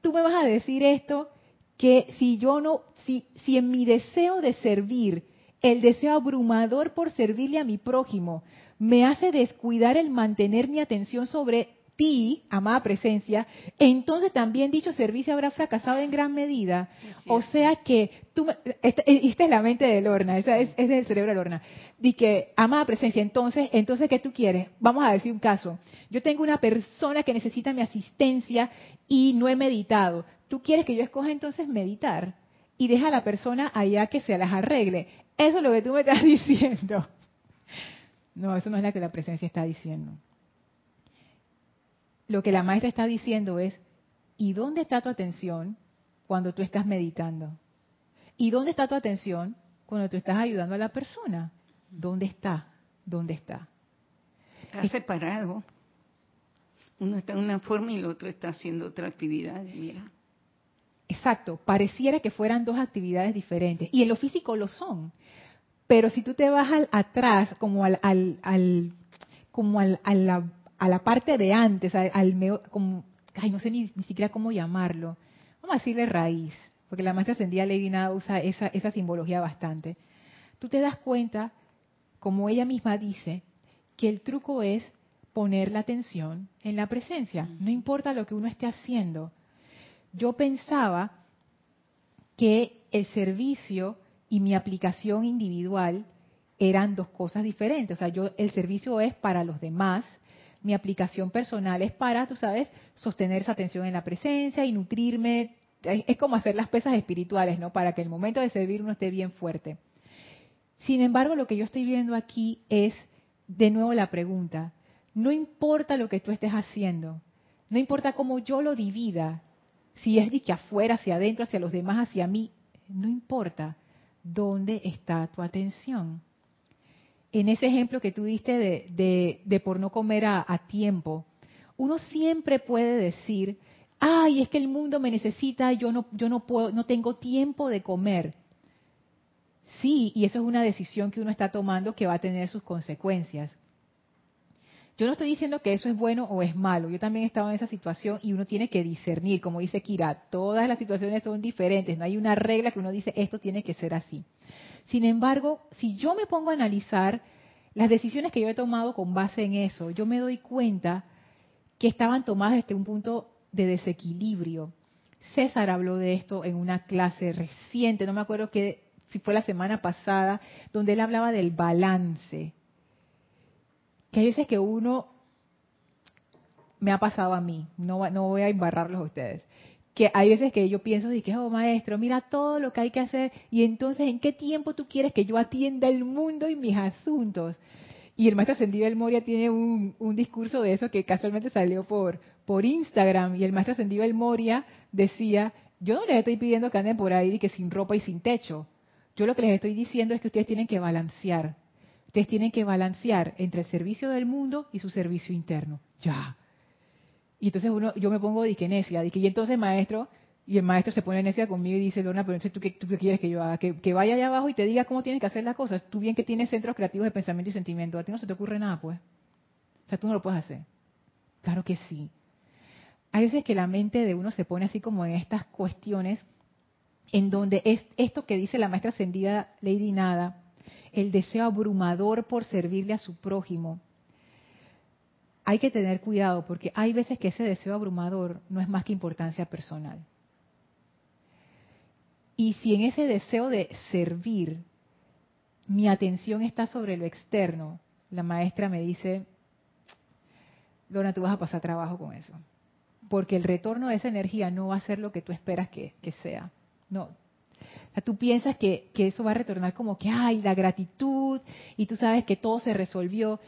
tú me vas a decir esto, que si yo no, si, si en mi deseo de servir, el deseo abrumador por servirle a mi prójimo, me hace descuidar el mantener mi atención sobre ti, amada presencia, entonces también dicho servicio habrá fracasado en gran medida. O sea que tú, esta, esta, es la mente de Lorna, esa es, es del cerebro de Lorna. Di que, amada presencia, entonces, entonces, ¿qué tú quieres? Vamos a decir un caso. Yo tengo una persona que necesita mi asistencia y no he meditado. ¿Tú quieres que yo escoja entonces meditar? Y deja a la persona allá que se las arregle. Eso es lo que tú me estás diciendo. No, eso no es lo que la presencia está diciendo lo que la maestra está diciendo es, ¿y dónde está tu atención cuando tú estás meditando? ¿Y dónde está tu atención cuando tú estás ayudando a la persona? ¿Dónde está? ¿Dónde está? Está separado. Uno está en una forma y el otro está haciendo otra actividad. Mira. Exacto, pareciera que fueran dos actividades diferentes. Y en lo físico lo son. Pero si tú te vas al, atrás, como al, al, como al, a la a la parte de antes, al, como, ay, no sé ni, siquiera cómo llamarlo, vamos a decirle raíz, porque la maestra ascendida Lady Nada usa esa, esa simbología bastante. Tú te das cuenta, como ella misma dice, que el truco es poner la atención en la presencia, no importa lo que uno esté haciendo. yo pensaba que el servicio y mi aplicación individual eran dos cosas diferentes. O sea, yo el servicio es para los demás, mi aplicación personal es para, tú sabes, sostener esa atención en la presencia y nutrirme. Es, como hacer las pesas espirituales, ¿no? Para que el momento de servir uno esté bien fuerte. Sin embargo, lo que yo estoy viendo aquí es, de nuevo, la pregunta. No importa lo que tú estés haciendo, no importa cómo yo lo divida, si es de que afuera, hacia adentro, hacia los demás, hacia mí, no importa dónde está tu atención. En ese ejemplo que tú diste de, de, por no comer a, a tiempo, uno siempre puede decir, ay, es que el mundo me necesita, yo no, yo no puedo, no tengo tiempo de comer. Sí, y eso es una decisión que uno está tomando que va a tener sus consecuencias. Yo no estoy diciendo que eso es bueno o es malo. Yo también he estado en esa situación y uno tiene que discernir, como dice Kira, todas las situaciones son diferentes. No hay una regla que uno dice esto tiene que ser así. Sin embargo, si yo me pongo a analizar las decisiones que yo he tomado con base en eso, yo me doy cuenta que estaban tomadas desde un punto de desequilibrio. César habló de esto en una clase reciente, no me acuerdo que si fue la semana pasada, donde él hablaba del balance que hay veces que uno, me ha pasado a mí, no, no voy a embarrarlos a ustedes, que hay veces que yo pienso, y que, oh maestro, mira todo lo que hay que hacer, y entonces, ¿en qué tiempo tú quieres que yo atienda el mundo y mis asuntos? Y el maestro ascendido del Moria tiene un, un, discurso de eso que casualmente salió por, por Instagram, y el maestro ascendido del Moria decía, yo no les estoy pidiendo que anden por ahí que sin ropa y sin techo. Yo lo que les estoy diciendo es que ustedes tienen que balancear. Ustedes tienen que balancear entre el servicio del mundo y su servicio interno. Ya. Y entonces uno, yo me pongo de que necia, que y entonces maestro, y el maestro se pone necia conmigo y dice, Lorna, pero entonces ¿tú qué, tú qué quieres que yo haga? Que, vaya allá abajo y te diga cómo tienes que hacer las cosas. Tú bien que tienes centros creativos de pensamiento y sentimiento, a ti no se te ocurre nada, pues. O sea, tú no lo puedes hacer. Claro que sí. Hay veces que la mente de uno se pone así como en estas cuestiones en donde es esto que dice la maestra ascendida Lady Nada, el deseo abrumador por servirle a su prójimo. Hay que tener cuidado porque hay veces que ese deseo abrumador no es más que importancia personal. Y si en ese deseo de servir mi atención está sobre lo externo, la maestra me dice, Dona, tú vas a pasar trabajo con eso. Porque el retorno de esa energía no va a ser lo que tú esperas que, que sea. No, o sea, tú piensas que, eso va a retornar como que, ay, la gratitud, y tú sabes que todo se resolvió.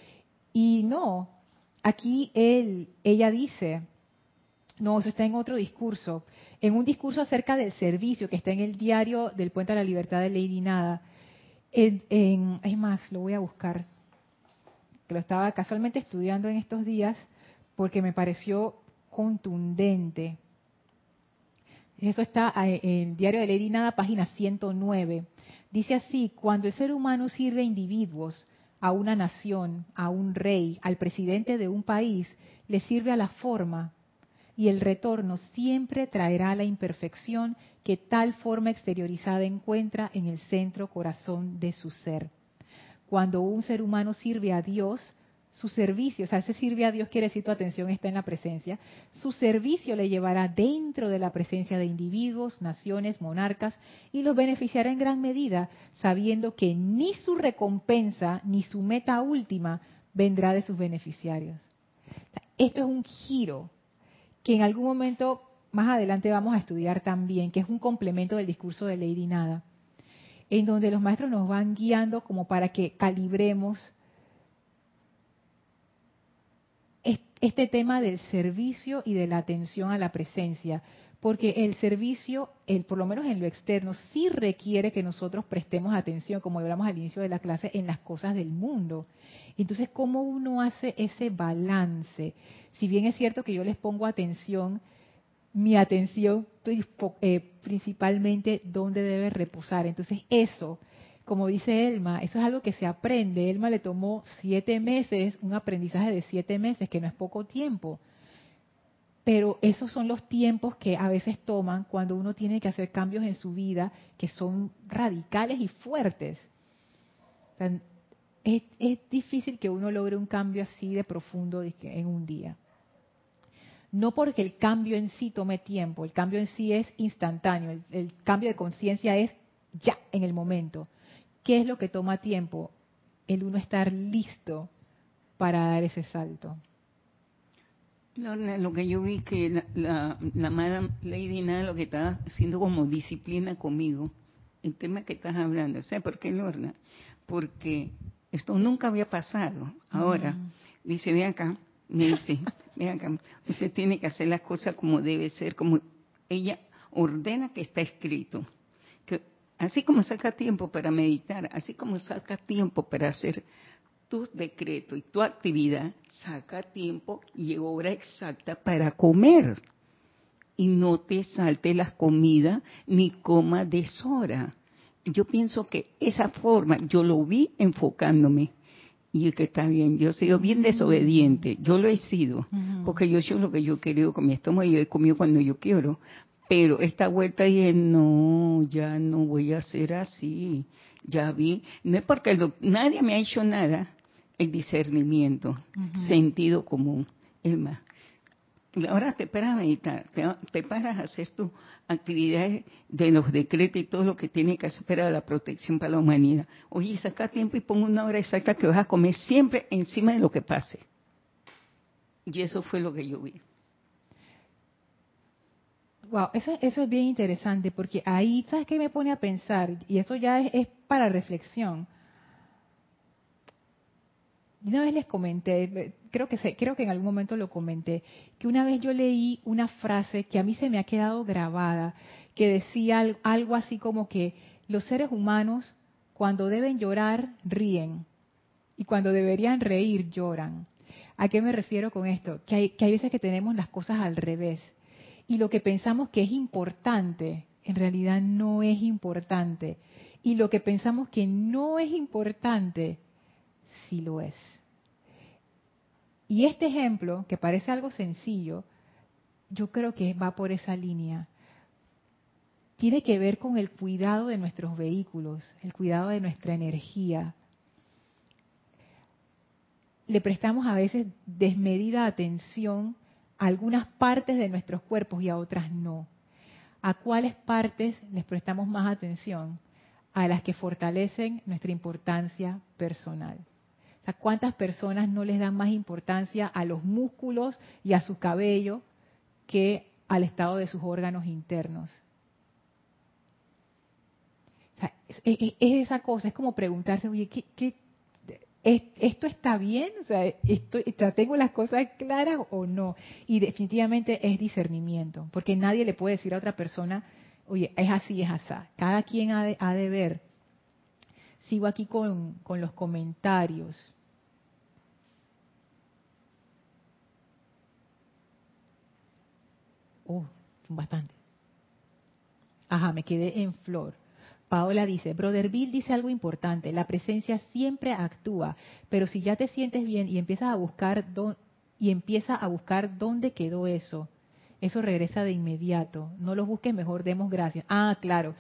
Y no, aquí él, ella dice, no, eso está en otro discurso, en un discurso acerca del servicio que está en el diario del Puente a la Libertad de Lady Nada. En, en, es más, lo voy a buscar, que lo estaba casualmente estudiando en estos días porque me pareció contundente. Eso está eh, en el diario de Lady Nada, página 109. Dice así, cuando el ser humano sirve a individuos, a una nación, a un rey, al presidente de un país, le sirve a la forma y el retorno siempre traerá la imperfección que tal forma exteriorizada encuentra en el centro corazón de su ser. Cuando un ser humano sirve a Dios, su servicio, o sea, ese sirve a Dios quiere decir tu atención está en la presencia, su servicio le llevará dentro de la presencia de individuos, naciones, monarcas y los beneficiará en gran medida, sabiendo que ni su recompensa ni su meta última vendrá de sus beneficiarios. Esto es un giro que en algún momento más adelante vamos a estudiar también, que es un complemento del discurso de Lady Nada, en donde los maestros nos van guiando como para que calibremos este tema del servicio y de la atención a la presencia, porque el servicio, el, por lo menos en lo externo, sí requiere que nosotros prestemos atención, como hablamos al inicio de la clase, en las cosas del mundo. Entonces, ¿cómo uno hace ese balance? Si bien es cierto que yo les pongo atención, mi atención eh, principalmente dónde debe reposar. Entonces, eso como dice Elma, eso es algo que se aprende. Elma le tomó siete meses, un aprendizaje de siete meses, que no es poco tiempo. Pero esos son los tiempos que a veces toman cuando uno tiene que hacer cambios en su vida que son radicales y fuertes. es, difícil que uno logre un cambio así de profundo en un día. no porque el cambio en sí tome tiempo, el cambio en sí es instantáneo, el, cambio de conciencia es ya, en el momento. ¿Qué es lo que toma tiempo? El uno estar listo para dar ese salto. lo que yo vi que la, la, la Madame Lady Nada lo que estaba haciendo como disciplina conmigo, el tema que estás hablando, ¿sabes por qué, Lorna? Porque esto nunca había pasado. Ahora, mm. dice, ve acá, me dice, ve acá, usted tiene que hacer las cosas como debe ser, como ella ordena que está escrito. Así como saca tiempo para meditar, así como saca tiempo para hacer tu decreto y tu actividad, saca tiempo y hora exacta para comer. Y no te salte las comidas ni coma deshora. Yo pienso que esa forma, yo lo vi enfocándome. Y que está bien, yo he sido bien desobediente, yo lo he sido, porque yo he hecho lo que yo he querido con mi estómago y yo he comido cuando yo quiero. Pero esta vuelta dije, no, ya no voy a hacer así. Ya vi, no es porque nadie me ha hecho nada, el discernimiento, sentido común. Es más, ahora te paras a meditar, te, paras a hacer tus actividades de los decretos y todo lo que tiene que hacer para la protección para la humanidad. Oye, saca tiempo y pon una hora exacta que vas a comer siempre encima de lo que pase. Y eso fue lo que yo vi. Wow, eso, eso es bien interesante porque ahí, ¿sabes qué me pone a pensar? Y eso ya es para reflexión una vez les comenté, creo que, creo que en algún momento lo comenté, que una vez yo leí una frase que a mí se me ha quedado grabada, que decía algo así como que los seres humanos cuando deben llorar ríen y cuando deberían reír lloran. ¿A qué me refiero con esto? Que hay, que hay veces que tenemos las cosas al revés y lo que pensamos que es importante en realidad no es importante y lo que pensamos que no es importante sí lo es. Y este ejemplo, que parece algo sencillo, yo creo que va por esa línea. Tiene que ver con el cuidado de nuestros vehículos, el cuidado de nuestra energía. Le prestamos a veces desmedida atención a algunas partes de nuestros cuerpos y a otras no. ¿A cuáles partes les prestamos más atención? A las que fortalecen nuestra importancia personal. ¿cuántas personas no les dan más importancia a los músculos y a su cabello que al estado de sus órganos internos? es, esa cosa, es como preguntarse, oye, ¿qué, esto está bien? O sea, esto, ¿tengo las cosas claras o no? Y definitivamente es discernimiento, porque nadie le puede decir a otra persona, oye, es así, es así. Cada quien ha de, ha de ver Sigo aquí con, los comentarios. Oh, son bastantes. Ajá, me quedé en flor. Paola dice, Brother Bill dice algo importante, la presencia siempre actúa, pero si ya te sientes bien y empiezas a buscar y a buscar dónde quedó eso, eso regresa de inmediato. No los busques, mejor demos gracias. Ah, claro.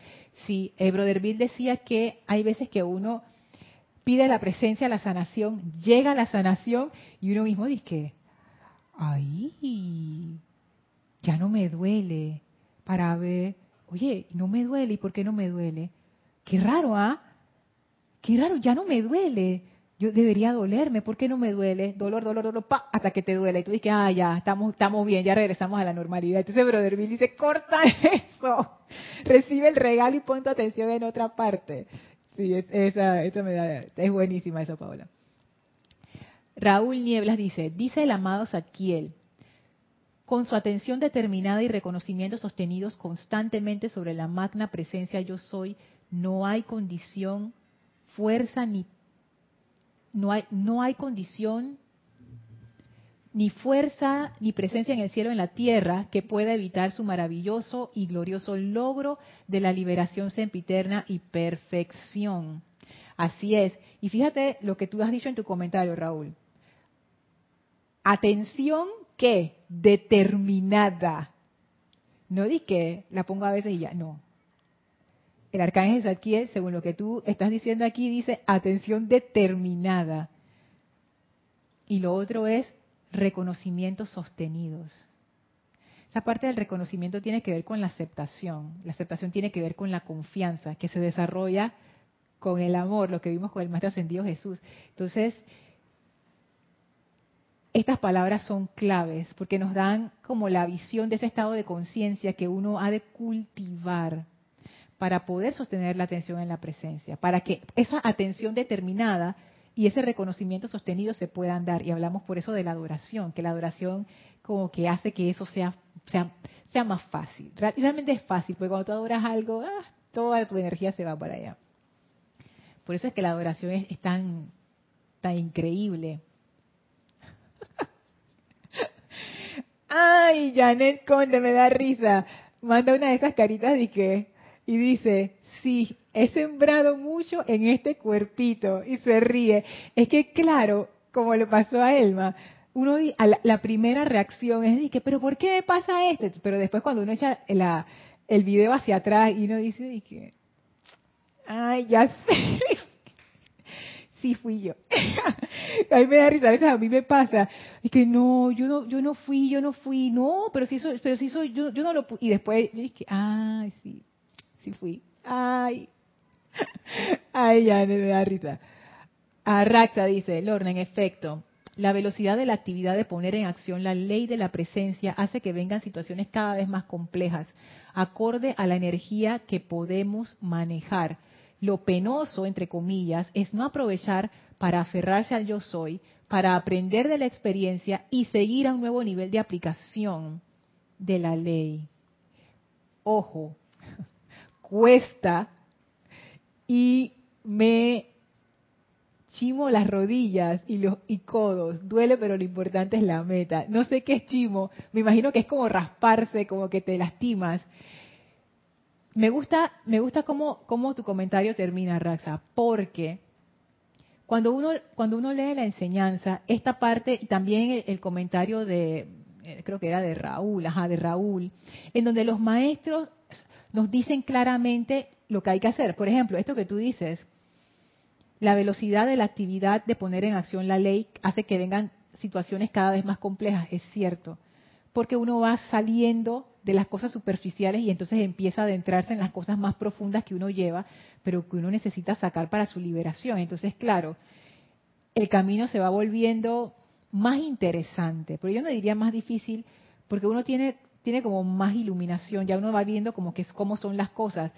Sí, el Brother Bill decía que hay veces que uno pide la presencia, la sanación, llega la sanación y uno mismo dice, ay, ya no me duele. Para ver, oye, no me duele, ¿y por qué no me duele? Qué raro, ¿ah? Qué raro, ya no me duele yo debería dolerme, ¿por qué no me duele? Dolor, dolor, dolor, pa, hasta que te duele. Y tú dices, ah, ya, estamos, estamos bien, ya regresamos a la normalidad. Entonces Brother Bill dice, corta eso, recibe el regalo y pon tu atención en otra parte. Sí, es, esa, eso me da, es buenísima eso, Paola. Raúl Nieblas dice, dice el amado Saquiel, con su atención determinada y reconocimiento sostenidos constantemente sobre la magna presencia yo soy, no hay condición, fuerza ni no hay, no hay condición, ni fuerza, ni presencia en el cielo, en la tierra, que pueda evitar su maravilloso y glorioso logro de la liberación sempiterna y perfección. Así es. Y fíjate lo que tú has dicho en tu comentario, Raúl. Atención que determinada. No di que la pongo a veces y ya, no el arcángel Zadkiel, según lo que tú estás diciendo aquí, dice atención determinada. Y lo otro es reconocimientos sostenidos. Esa parte del reconocimiento tiene que ver con la aceptación. La aceptación tiene que ver con la confianza que se desarrolla con el amor, lo que vimos con el Maestro Ascendido Jesús. Entonces, estas palabras son claves porque nos dan como la visión de ese estado de conciencia que uno ha de cultivar para poder sostener la atención en la presencia, para que esa atención determinada y ese reconocimiento sostenido se puedan dar. Y hablamos por eso de la adoración, que la adoración como que hace que eso sea, sea, sea más fácil. Realmente es fácil, porque cuando tú adoras algo, ah, toda tu energía se va para allá. Por eso es que la adoración es, tan, tan increíble. Ay, Janet Conde me da risa. Manda una de esas caritas de que y dice, sí, he sembrado mucho en este cuerpito y se ríe. Es que claro, como le pasó a Elma, uno la, primera reacción es que, pero ¿por qué me pasa esto? Pero después cuando uno echa el video hacia atrás y uno dice que, ay, ya sé, sí fui yo. a mí me da risa, a veces a mí me pasa, y que no, yo no, yo no fui, yo no fui, no, pero sí soy, pero sí soy, yo, yo no lo y después yo dije, ay, sí, sí fui, ay, ay, ya me da risa. Arraxa dice, Lorna, en efecto, la velocidad de la actividad de poner en acción la ley de la presencia hace que vengan situaciones cada vez más complejas, acorde a la energía que podemos manejar lo penoso, entre comillas, es no aprovechar para aferrarse al yo soy, para aprender de la experiencia y seguir a un nuevo nivel de aplicación de la ley. Ojo, cuesta y me chimo las rodillas y los y codos. Duele, pero lo importante es la meta. No sé qué es chimo. Me imagino que es como rasparse, como que te lastimas me gusta, me gusta cómo, cómo tu comentario termina, Raxa, porque cuando uno, cuando uno lee la enseñanza, esta parte, y también el, comentario de, eh, creo que era de Raúl, ajá, de Raúl, en donde los maestros nos dicen claramente lo que hay que hacer. Por ejemplo, esto que tú dices, la velocidad de la actividad de poner en acción la ley hace que vengan situaciones cada vez más complejas, es cierto, porque uno va saliendo de las cosas superficiales y entonces empieza a adentrarse en las cosas más profundas que uno lleva, pero que uno necesita sacar para su liberación. Entonces, claro, el camino se va volviendo más interesante, pero yo no diría más difícil, porque uno tiene, tiene como más iluminación, ya uno va viendo como que es cómo son las cosas.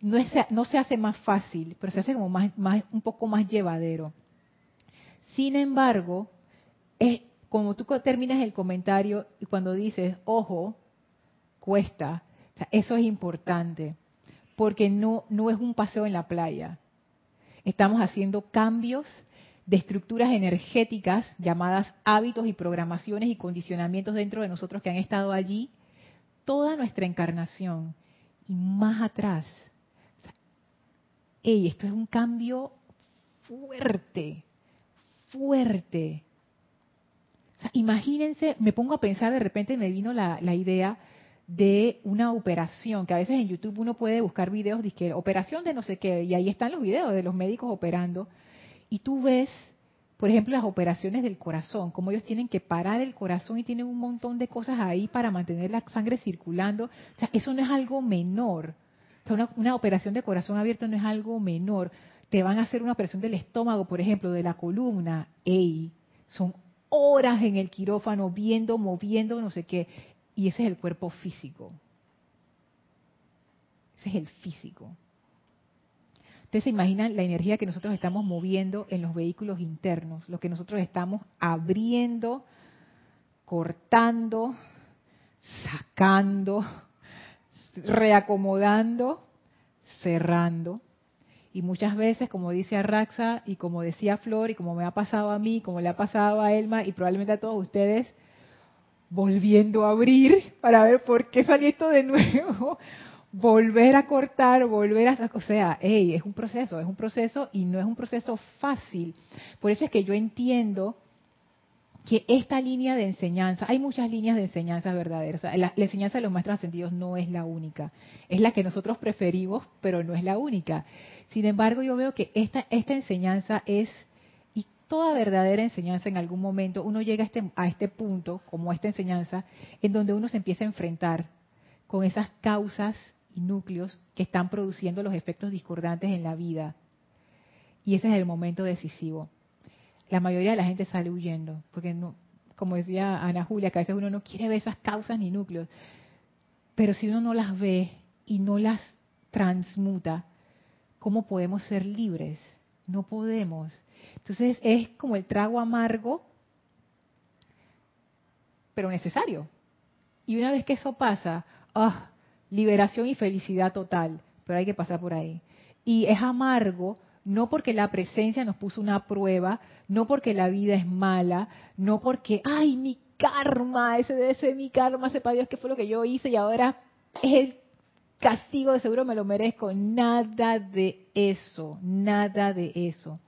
No, es, no se hace más fácil, pero se hace como más, más, un poco más llevadero. Sin embargo, es como tú terminas el comentario y cuando dices, ojo, cuesta. eso es importante, porque no, no es un paseo en la playa. Estamos haciendo cambios de estructuras energéticas llamadas hábitos y programaciones y condicionamientos dentro de nosotros que han estado allí toda nuestra encarnación y más atrás. Ey, esto es un cambio fuerte, fuerte. imagínense, me pongo a pensar, de repente me vino la, la idea de una operación, que a veces en YouTube uno puede buscar videos de que operación de no sé qué, y ahí están los videos de los médicos operando, y tú ves, por ejemplo, las operaciones del corazón, cómo ellos tienen que parar el corazón y tienen un montón de cosas ahí para mantener la sangre circulando. O sea, eso no es algo menor. O sea, una, una operación de corazón abierto no es algo menor. Te van a hacer una operación del estómago, por ejemplo, de la columna. ¡Ey! Son horas en el quirófano viendo, moviendo, no sé qué. Y ese es el cuerpo físico. Ese es el físico. Ustedes se imaginan la energía que nosotros estamos moviendo en los vehículos internos, lo que nosotros estamos abriendo, cortando, sacando, reacomodando, cerrando. Y muchas veces, como dice Arraxa y como decía Flor y como me ha pasado a mí, como le ha pasado a Elma y probablemente a todos ustedes, volviendo a abrir para ver por qué salió esto de nuevo, volver a cortar, volver a... O sea, hey, es un proceso, es un proceso y no es un proceso fácil. Por eso es que yo entiendo que esta línea de enseñanza, hay muchas líneas de enseñanza verdaderas, la, la, enseñanza de los maestros ascendidos no es la única, es la que nosotros preferimos, pero no es la única. Sin embargo, yo veo que esta, esta enseñanza es toda verdadera enseñanza en algún momento, uno llega a este, a este punto, como esta enseñanza, en donde uno se empieza a enfrentar con esas causas y núcleos que están produciendo los efectos discordantes en la vida. Y ese es el momento decisivo. La mayoría de la gente sale huyendo, porque no, como decía Ana Julia, que a veces uno no quiere ver esas causas ni núcleos. Pero si uno no las ve y no las transmuta, ¿cómo podemos ser libres? No podemos. Entonces es como el trago amargo, pero necesario. Y una vez que eso pasa, ¡ah! Liberación y felicidad total, pero hay que pasar por ahí. Y es amargo no porque la presencia nos puso una prueba, no porque la vida es mala, no porque, ay, mi karma, ese debe ser mi karma, sepa Dios qué fue lo que yo hice y ahora es el castigo, de seguro me lo merezco. Nada de eso, nada de eso.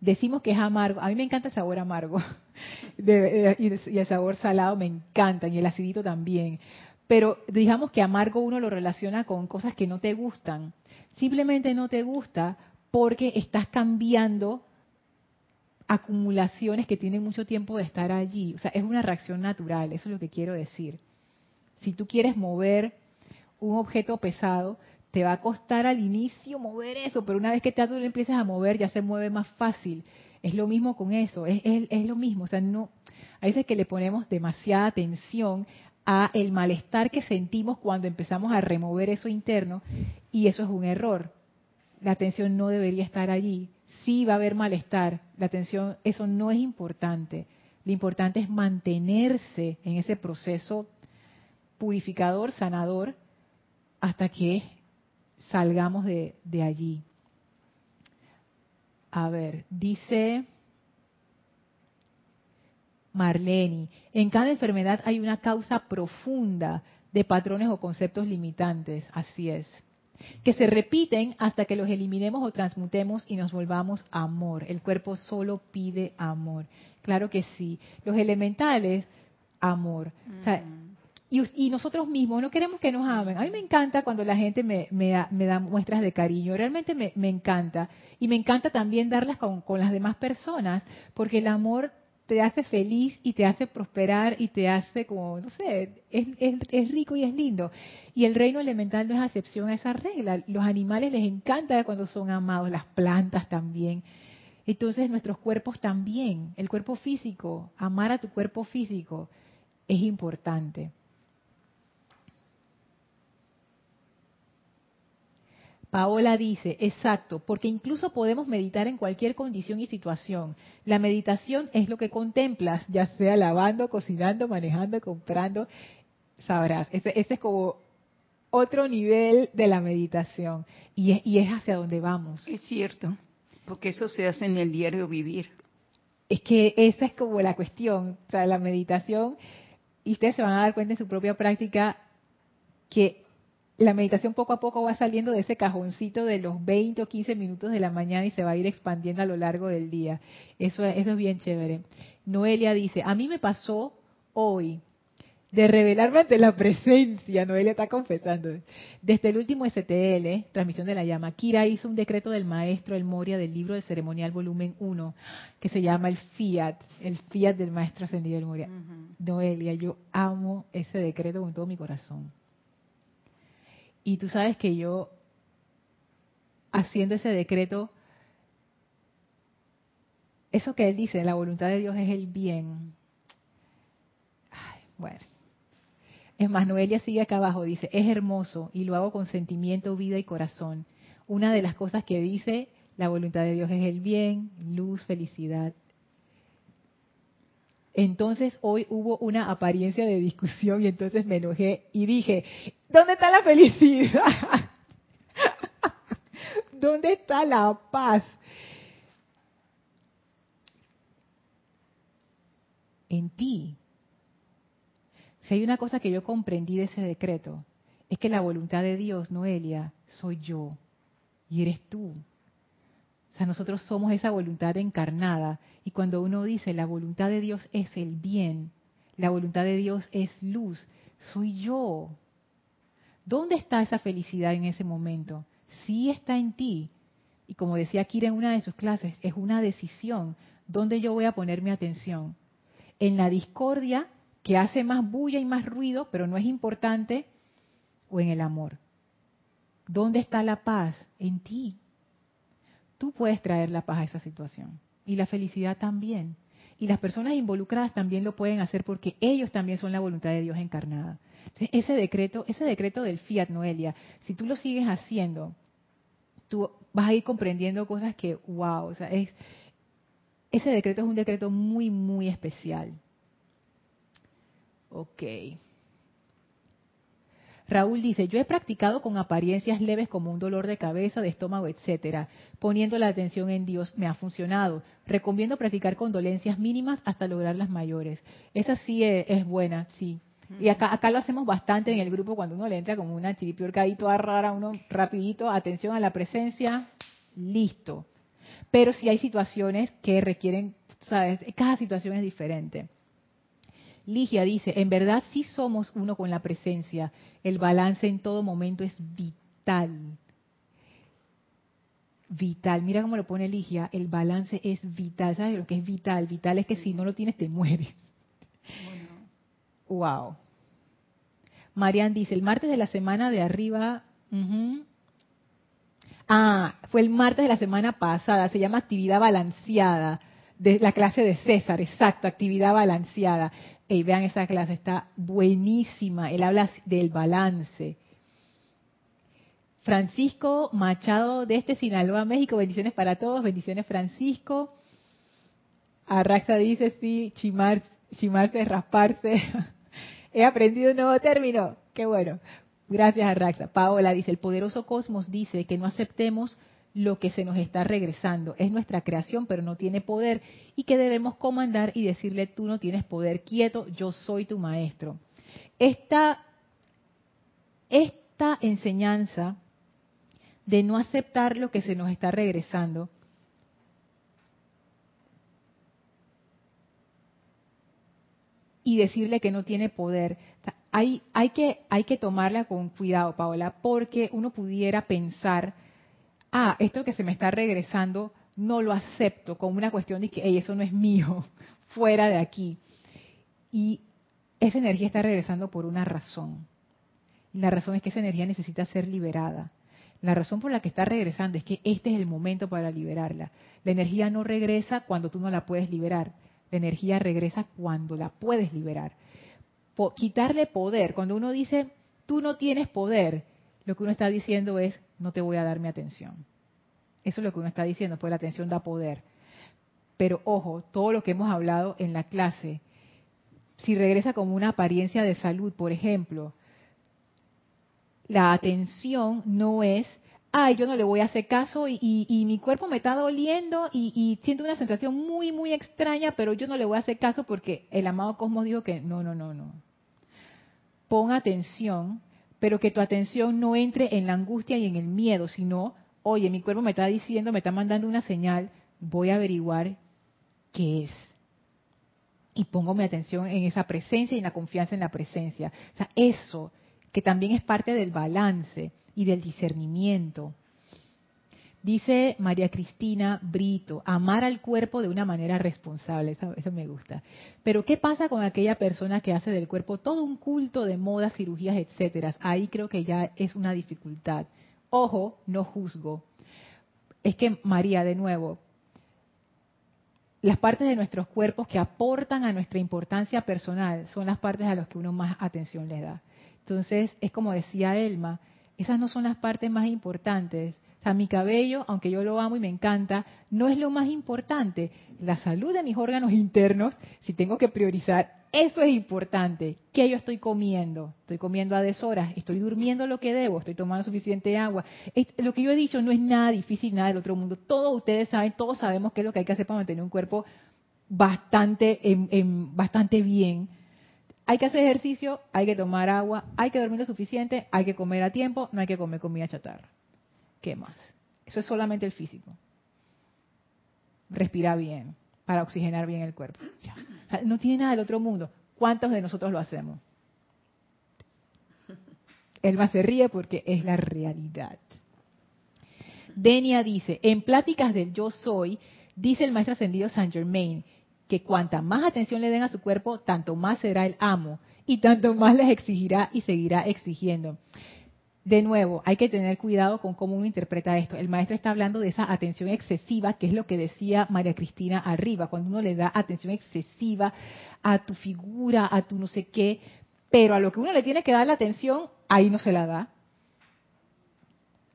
Decimos que es amargo, a mí me encanta el sabor amargo y el sabor salado me encantan y el acidito también, pero digamos que amargo uno lo relaciona con cosas que no te gustan. Simplemente no te gusta porque estás cambiando acumulaciones que tienen mucho tiempo de estar allí. O sea, es una reacción natural, eso es lo que quiero decir. Si tú quieres mover un objeto pesado, te va a costar al inicio mover eso, pero una vez que te lo empiezas a mover ya se mueve más fácil. Es lo mismo con eso, es, es, lo mismo. O sea, no, a veces que le ponemos demasiada atención a el malestar que sentimos cuando empezamos a remover eso interno y eso es un error la atención no debería estar allí. Sí va a haber malestar, la atención, eso no es importante. Lo importante es mantenerse en ese proceso purificador, sanador, hasta que salgamos de, de allí. A ver, dice Marleni, en cada enfermedad hay una causa profunda de patrones o conceptos limitantes, así es que se repiten hasta que los eliminemos o transmutemos y nos volvamos amor. El cuerpo solo pide amor. Claro que sí. Los elementales, amor. y, nosotros mismos no queremos que nos amen. A mí me encanta cuando la gente me, da, muestras de cariño. Realmente me, encanta. Y me encanta también darlas con, con las demás personas, porque el amor te hace feliz y te hace prosperar y te hace como, no sé, es, rico y es lindo. Y el reino elemental no es excepción a esa regla. Los animales les encanta cuando son amados, las plantas también. Entonces nuestros cuerpos también, el cuerpo físico, amar a tu cuerpo físico es importante. Paola dice, exacto, porque incluso podemos meditar en cualquier condición y situación. La meditación es lo que contemplas, ya sea lavando, cocinando, manejando, comprando, sabrás. Ese, es como otro nivel de la meditación y es, y es hacia donde vamos. Es cierto, porque eso se hace en el diario vivir. Es que esa es como la cuestión, o sea, la meditación, y ustedes se van a dar cuenta en su propia práctica que la meditación poco a poco va saliendo de ese cajoncito de los 20 o 15 minutos de la mañana y se va a ir expandiendo a lo largo del día. Eso, eso es bien chévere. Noelia dice, a mí me pasó hoy de revelarme ante la presencia, Noelia está confesando, desde el último STL, transmisión de la llama, Kira hizo un decreto del maestro El Moria del libro de ceremonial volumen 1, que se llama el Fiat, el Fiat del maestro ascendido del Moria. Noelia, yo amo ese decreto con todo mi corazón. Y tú sabes que yo, haciendo ese decreto, eso que él dice, la voluntad de Dios es el bien. Ay, bueno. Es más, Noelia sigue acá abajo, dice, es hermoso y lo hago con sentimiento, vida y corazón. Una de las cosas que dice, la voluntad de Dios es el bien, luz, felicidad, entonces hoy hubo una apariencia de discusión y entonces me enojé y dije, ¿dónde está la felicidad? ¿Dónde está la paz? En ti. Si hay una cosa que yo comprendí de ese decreto, es que la voluntad de Dios, Noelia, soy yo y eres tú sea, nosotros somos esa voluntad encarnada. Y cuando uno dice la voluntad de Dios es el bien, la voluntad de Dios es luz, soy yo. ¿Dónde está esa felicidad en ese momento? Sí está en ti. Y como decía Kira en una de sus clases, es una decisión. ¿dónde yo voy a poner mi atención? ¿En la discordia que hace más bulla y más ruido, pero no es importante? ¿O en el amor? ¿Dónde está la paz? En ti. Tú puedes traer la paz a esa situación y la felicidad también. Y las personas involucradas también lo pueden hacer porque ellos también son la voluntad de Dios encarnada. ese decreto, ese decreto del fiat, Noelia, si tú lo sigues haciendo, tú vas a ir comprendiendo cosas que, wow, o sea, es, ese decreto es un decreto muy, muy especial. Ok. Raúl dice, yo he practicado con apariencias leves como un dolor de cabeza, de estómago, etcétera. Poniendo la atención en Dios me ha funcionado. Recomiendo practicar con dolencias mínimas hasta lograr las mayores. Esa sí es, buena, sí. Y acá, acá lo hacemos bastante en el grupo cuando uno le entra como una chiripiorca ahí toda rara, uno rapidito, atención a la presencia, listo. Pero si hay situaciones que requieren, sabes, cada situación es diferente. Ligia dice, en verdad sí somos uno con la presencia. El balance en todo momento es vital. Vital. Mira cómo lo pone Ligia. El balance es vital. ¿Sabes lo que es vital? Vital es que si no lo tienes te mueres. Wow. Marian dice, el martes de la semana de arriba... Ah, fue el martes de la semana pasada. Se llama actividad balanceada de la clase de César, exacto, actividad balanceada. Y vean esa clase, está buenísima. Él habla del balance. Francisco Machado de este Sinaloa, México, bendiciones para todos, bendiciones Francisco. Arraxa dice, sí, chimar, chimarse, rasparse. He aprendido un nuevo término, qué bueno. Gracias Arraxa. Paola dice, el poderoso cosmos dice que no aceptemos lo que se nos está regresando. Es nuestra creación, pero no tiene poder y que debemos comandar y decirle, tú no tienes poder, quieto, yo soy tu maestro. Esta, esta enseñanza de no aceptar lo que se nos está regresando, y decirle que no tiene poder. Hay, hay, que, hay que tomarla con cuidado, Paola, porque uno pudiera pensar ah, esto que se me está regresando no lo acepto como una cuestión de que eso no es mío, fuera de aquí. Y esa energía está regresando por una razón. La razón es que esa energía necesita ser liberada. La razón por la que está regresando es que este es el momento para liberarla. La energía no regresa cuando tú no la puedes liberar. La energía regresa cuando la puedes liberar. quitarle poder. Cuando uno dice, tú no tienes poder, lo que uno está diciendo es, no te voy a dar mi atención. Eso es lo que uno está diciendo, pues la atención da poder. Pero ojo, todo lo que hemos hablado en la clase, si regresa como una apariencia de salud, por ejemplo, la atención no es, ay, yo no le voy a hacer caso y, mi cuerpo me está doliendo y, y, siento una sensación muy, muy extraña, pero yo no le voy a hacer caso porque el amado Cosmos dijo que no, no, no, no. Pon atención pero que tu atención no entre en la angustia y en el miedo, sino, oye, mi cuerpo me está diciendo, me está mandando una señal, voy a averiguar qué es. Y pongo mi atención en esa presencia y en la confianza en la presencia. O sea, eso, que también es parte del balance y del discernimiento. Dice María Cristina Brito, amar al cuerpo de una manera responsable, eso, me gusta. Pero ¿qué pasa con aquella persona que hace del cuerpo todo un culto de modas, cirugías, etcétera? Ahí creo que ya es una dificultad. Ojo, no juzgo. Es que María, de nuevo, las partes de nuestros cuerpos que aportan a nuestra importancia personal son las partes a las que uno más atención le da. Entonces, es como decía Elma, esas no son las partes más importantes o sea, mi cabello, aunque yo lo amo y me encanta, no es lo más importante. La salud de mis órganos internos, si tengo que priorizar, eso es importante. ¿Qué yo estoy comiendo? Estoy comiendo a deshoras, estoy durmiendo lo que debo, estoy tomando suficiente agua. lo que yo he dicho no es nada difícil, nada del otro mundo. Todos ustedes saben, todos sabemos qué es lo que hay que hacer para mantener un cuerpo bastante, bastante bien. Hay que hacer ejercicio, hay que tomar agua, hay que dormir lo suficiente, hay que comer a tiempo, no hay que comer comida chatarra. ¿Qué más? Eso es solamente el físico. Respira bien para oxigenar bien el cuerpo. no tiene nada del otro mundo. ¿Cuántos de nosotros lo hacemos? Elma se ríe porque es la realidad. Denia dice, en pláticas del yo soy, Dice el maestro ascendido Saint Germain que cuanta más atención le den a su cuerpo, tanto más será el amo y tanto más les exigirá y seguirá exigiendo. De nuevo, hay que tener cuidado con cómo uno interpreta esto. El maestro está hablando de esa atención excesiva, que es lo que decía María Cristina arriba, cuando uno le da atención excesiva a tu figura, a tu no sé qué, pero a lo que uno le tiene que dar la atención, ahí no se la da.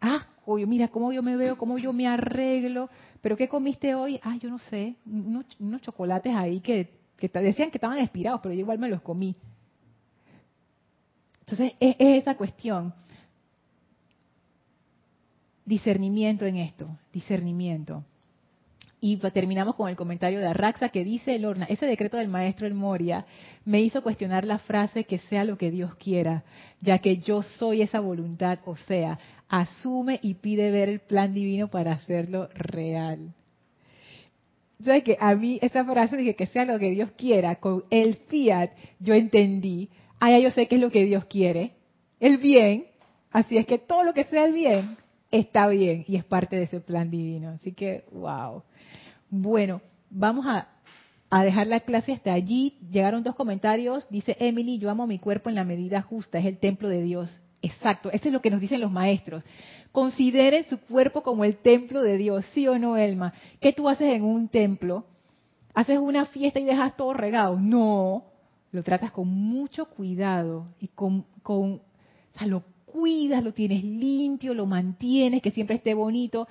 Ah, oye, mira cómo yo me veo, cómo yo me arreglo, pero ¿qué comiste hoy? Ah, yo no sé, unos, chocolates ahí que, decían que estaban expirados, pero yo igual me los comí. Entonces, es esa cuestión discernimiento en esto, discernimiento. Y terminamos con el comentario de Arraxa que dice, Lorna, ese decreto del maestro El Moria me hizo cuestionar la frase que sea lo que Dios quiera, ya que yo soy esa voluntad, o sea, asume y pide ver el plan divino para hacerlo real. ¿Sabes que a mí esa frase dije que sea lo que Dios quiera, con el fiat yo entendí, ah, yo sé qué es lo que Dios quiere, el bien, así es que todo lo que sea el bien, está bien y es parte de ese plan divino. Así que, wow. Bueno, vamos a, dejar la clase hasta allí. Llegaron dos comentarios. Dice Emily, yo amo mi cuerpo en la medida justa, es el templo de Dios. Exacto, eso es lo que nos dicen los maestros. Consideren su cuerpo como el templo de Dios, ¿sí o no, Elma? ¿Qué tú haces en un templo? ¿Haces una fiesta y dejas todo regado? No, lo tratas con mucho cuidado y con, con o cuidas, lo tienes limpio, lo mantienes, que siempre esté bonito.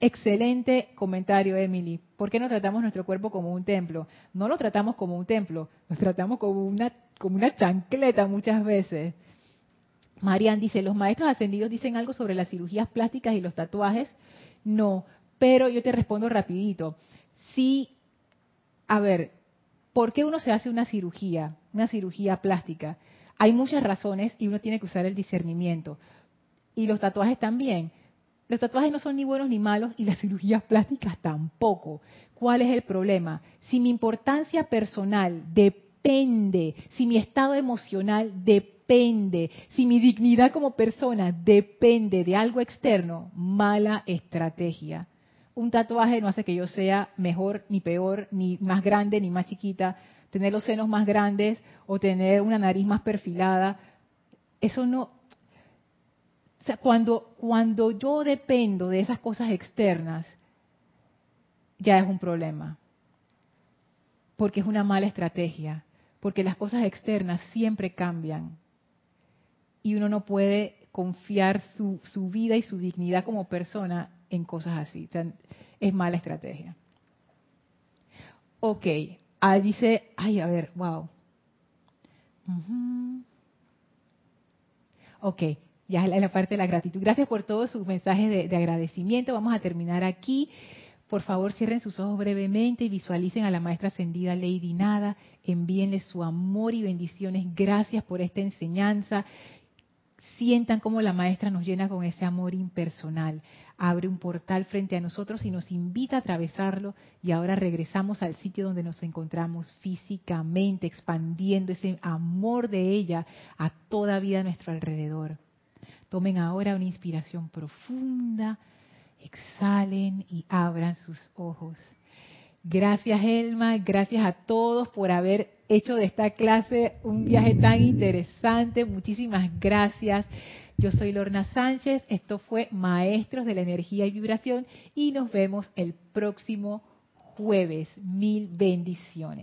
Excelente comentario, Emily. ¿Por qué no tratamos nuestro cuerpo como un templo? No lo tratamos como un templo, lo tratamos como una, como una chancleta muchas veces. Marian dice, ¿los maestros ascendidos dicen algo sobre las cirugías plásticas y los tatuajes? No, pero yo te respondo rapidito. Sí, a ver, ¿por qué uno se hace una cirugía, una cirugía plástica? Hay muchas razones y uno tiene que usar el discernimiento. Y los tatuajes también. Los tatuajes no son ni buenos ni malos y las cirugías plásticas tampoco. ¿Cuál es el problema? Si mi importancia personal depende, si mi estado emocional depende, si mi dignidad como persona depende de algo externo, mala estrategia. Un tatuaje no hace que yo sea mejor ni peor, ni más grande ni más chiquita tener los senos más grandes o tener una nariz más perfilada. Eso no... O sea, cuando, cuando yo dependo de esas cosas externas, ya es un problema. Porque es una mala estrategia. Porque las cosas externas siempre cambian. Y uno no puede confiar su, su vida y su dignidad como persona en cosas así. es mala estrategia. Ok, Ah, dice, ay, a ver, wow. Ok, ya es la parte de la gratitud. Gracias por todos sus mensajes de, de, agradecimiento. Vamos a terminar aquí. Por favor, cierren sus ojos brevemente y visualicen a la maestra ascendida Lady Nada. Envíenle su amor y bendiciones. Gracias por esta enseñanza sientan cómo la maestra nos llena con ese amor impersonal. Abre un portal frente a nosotros y nos invita a atravesarlo y ahora regresamos al sitio donde nos encontramos físicamente, expandiendo ese amor de ella a toda vida a nuestro alrededor. Tomen ahora una inspiración profunda, exhalen y abran sus ojos. Gracias Elma, gracias a todos por haber hecho de esta clase un viaje tan interesante. Muchísimas gracias. Yo soy Lorna Sánchez, esto fue Maestros de la Energía y Vibración y nos vemos el próximo jueves. Mil bendiciones.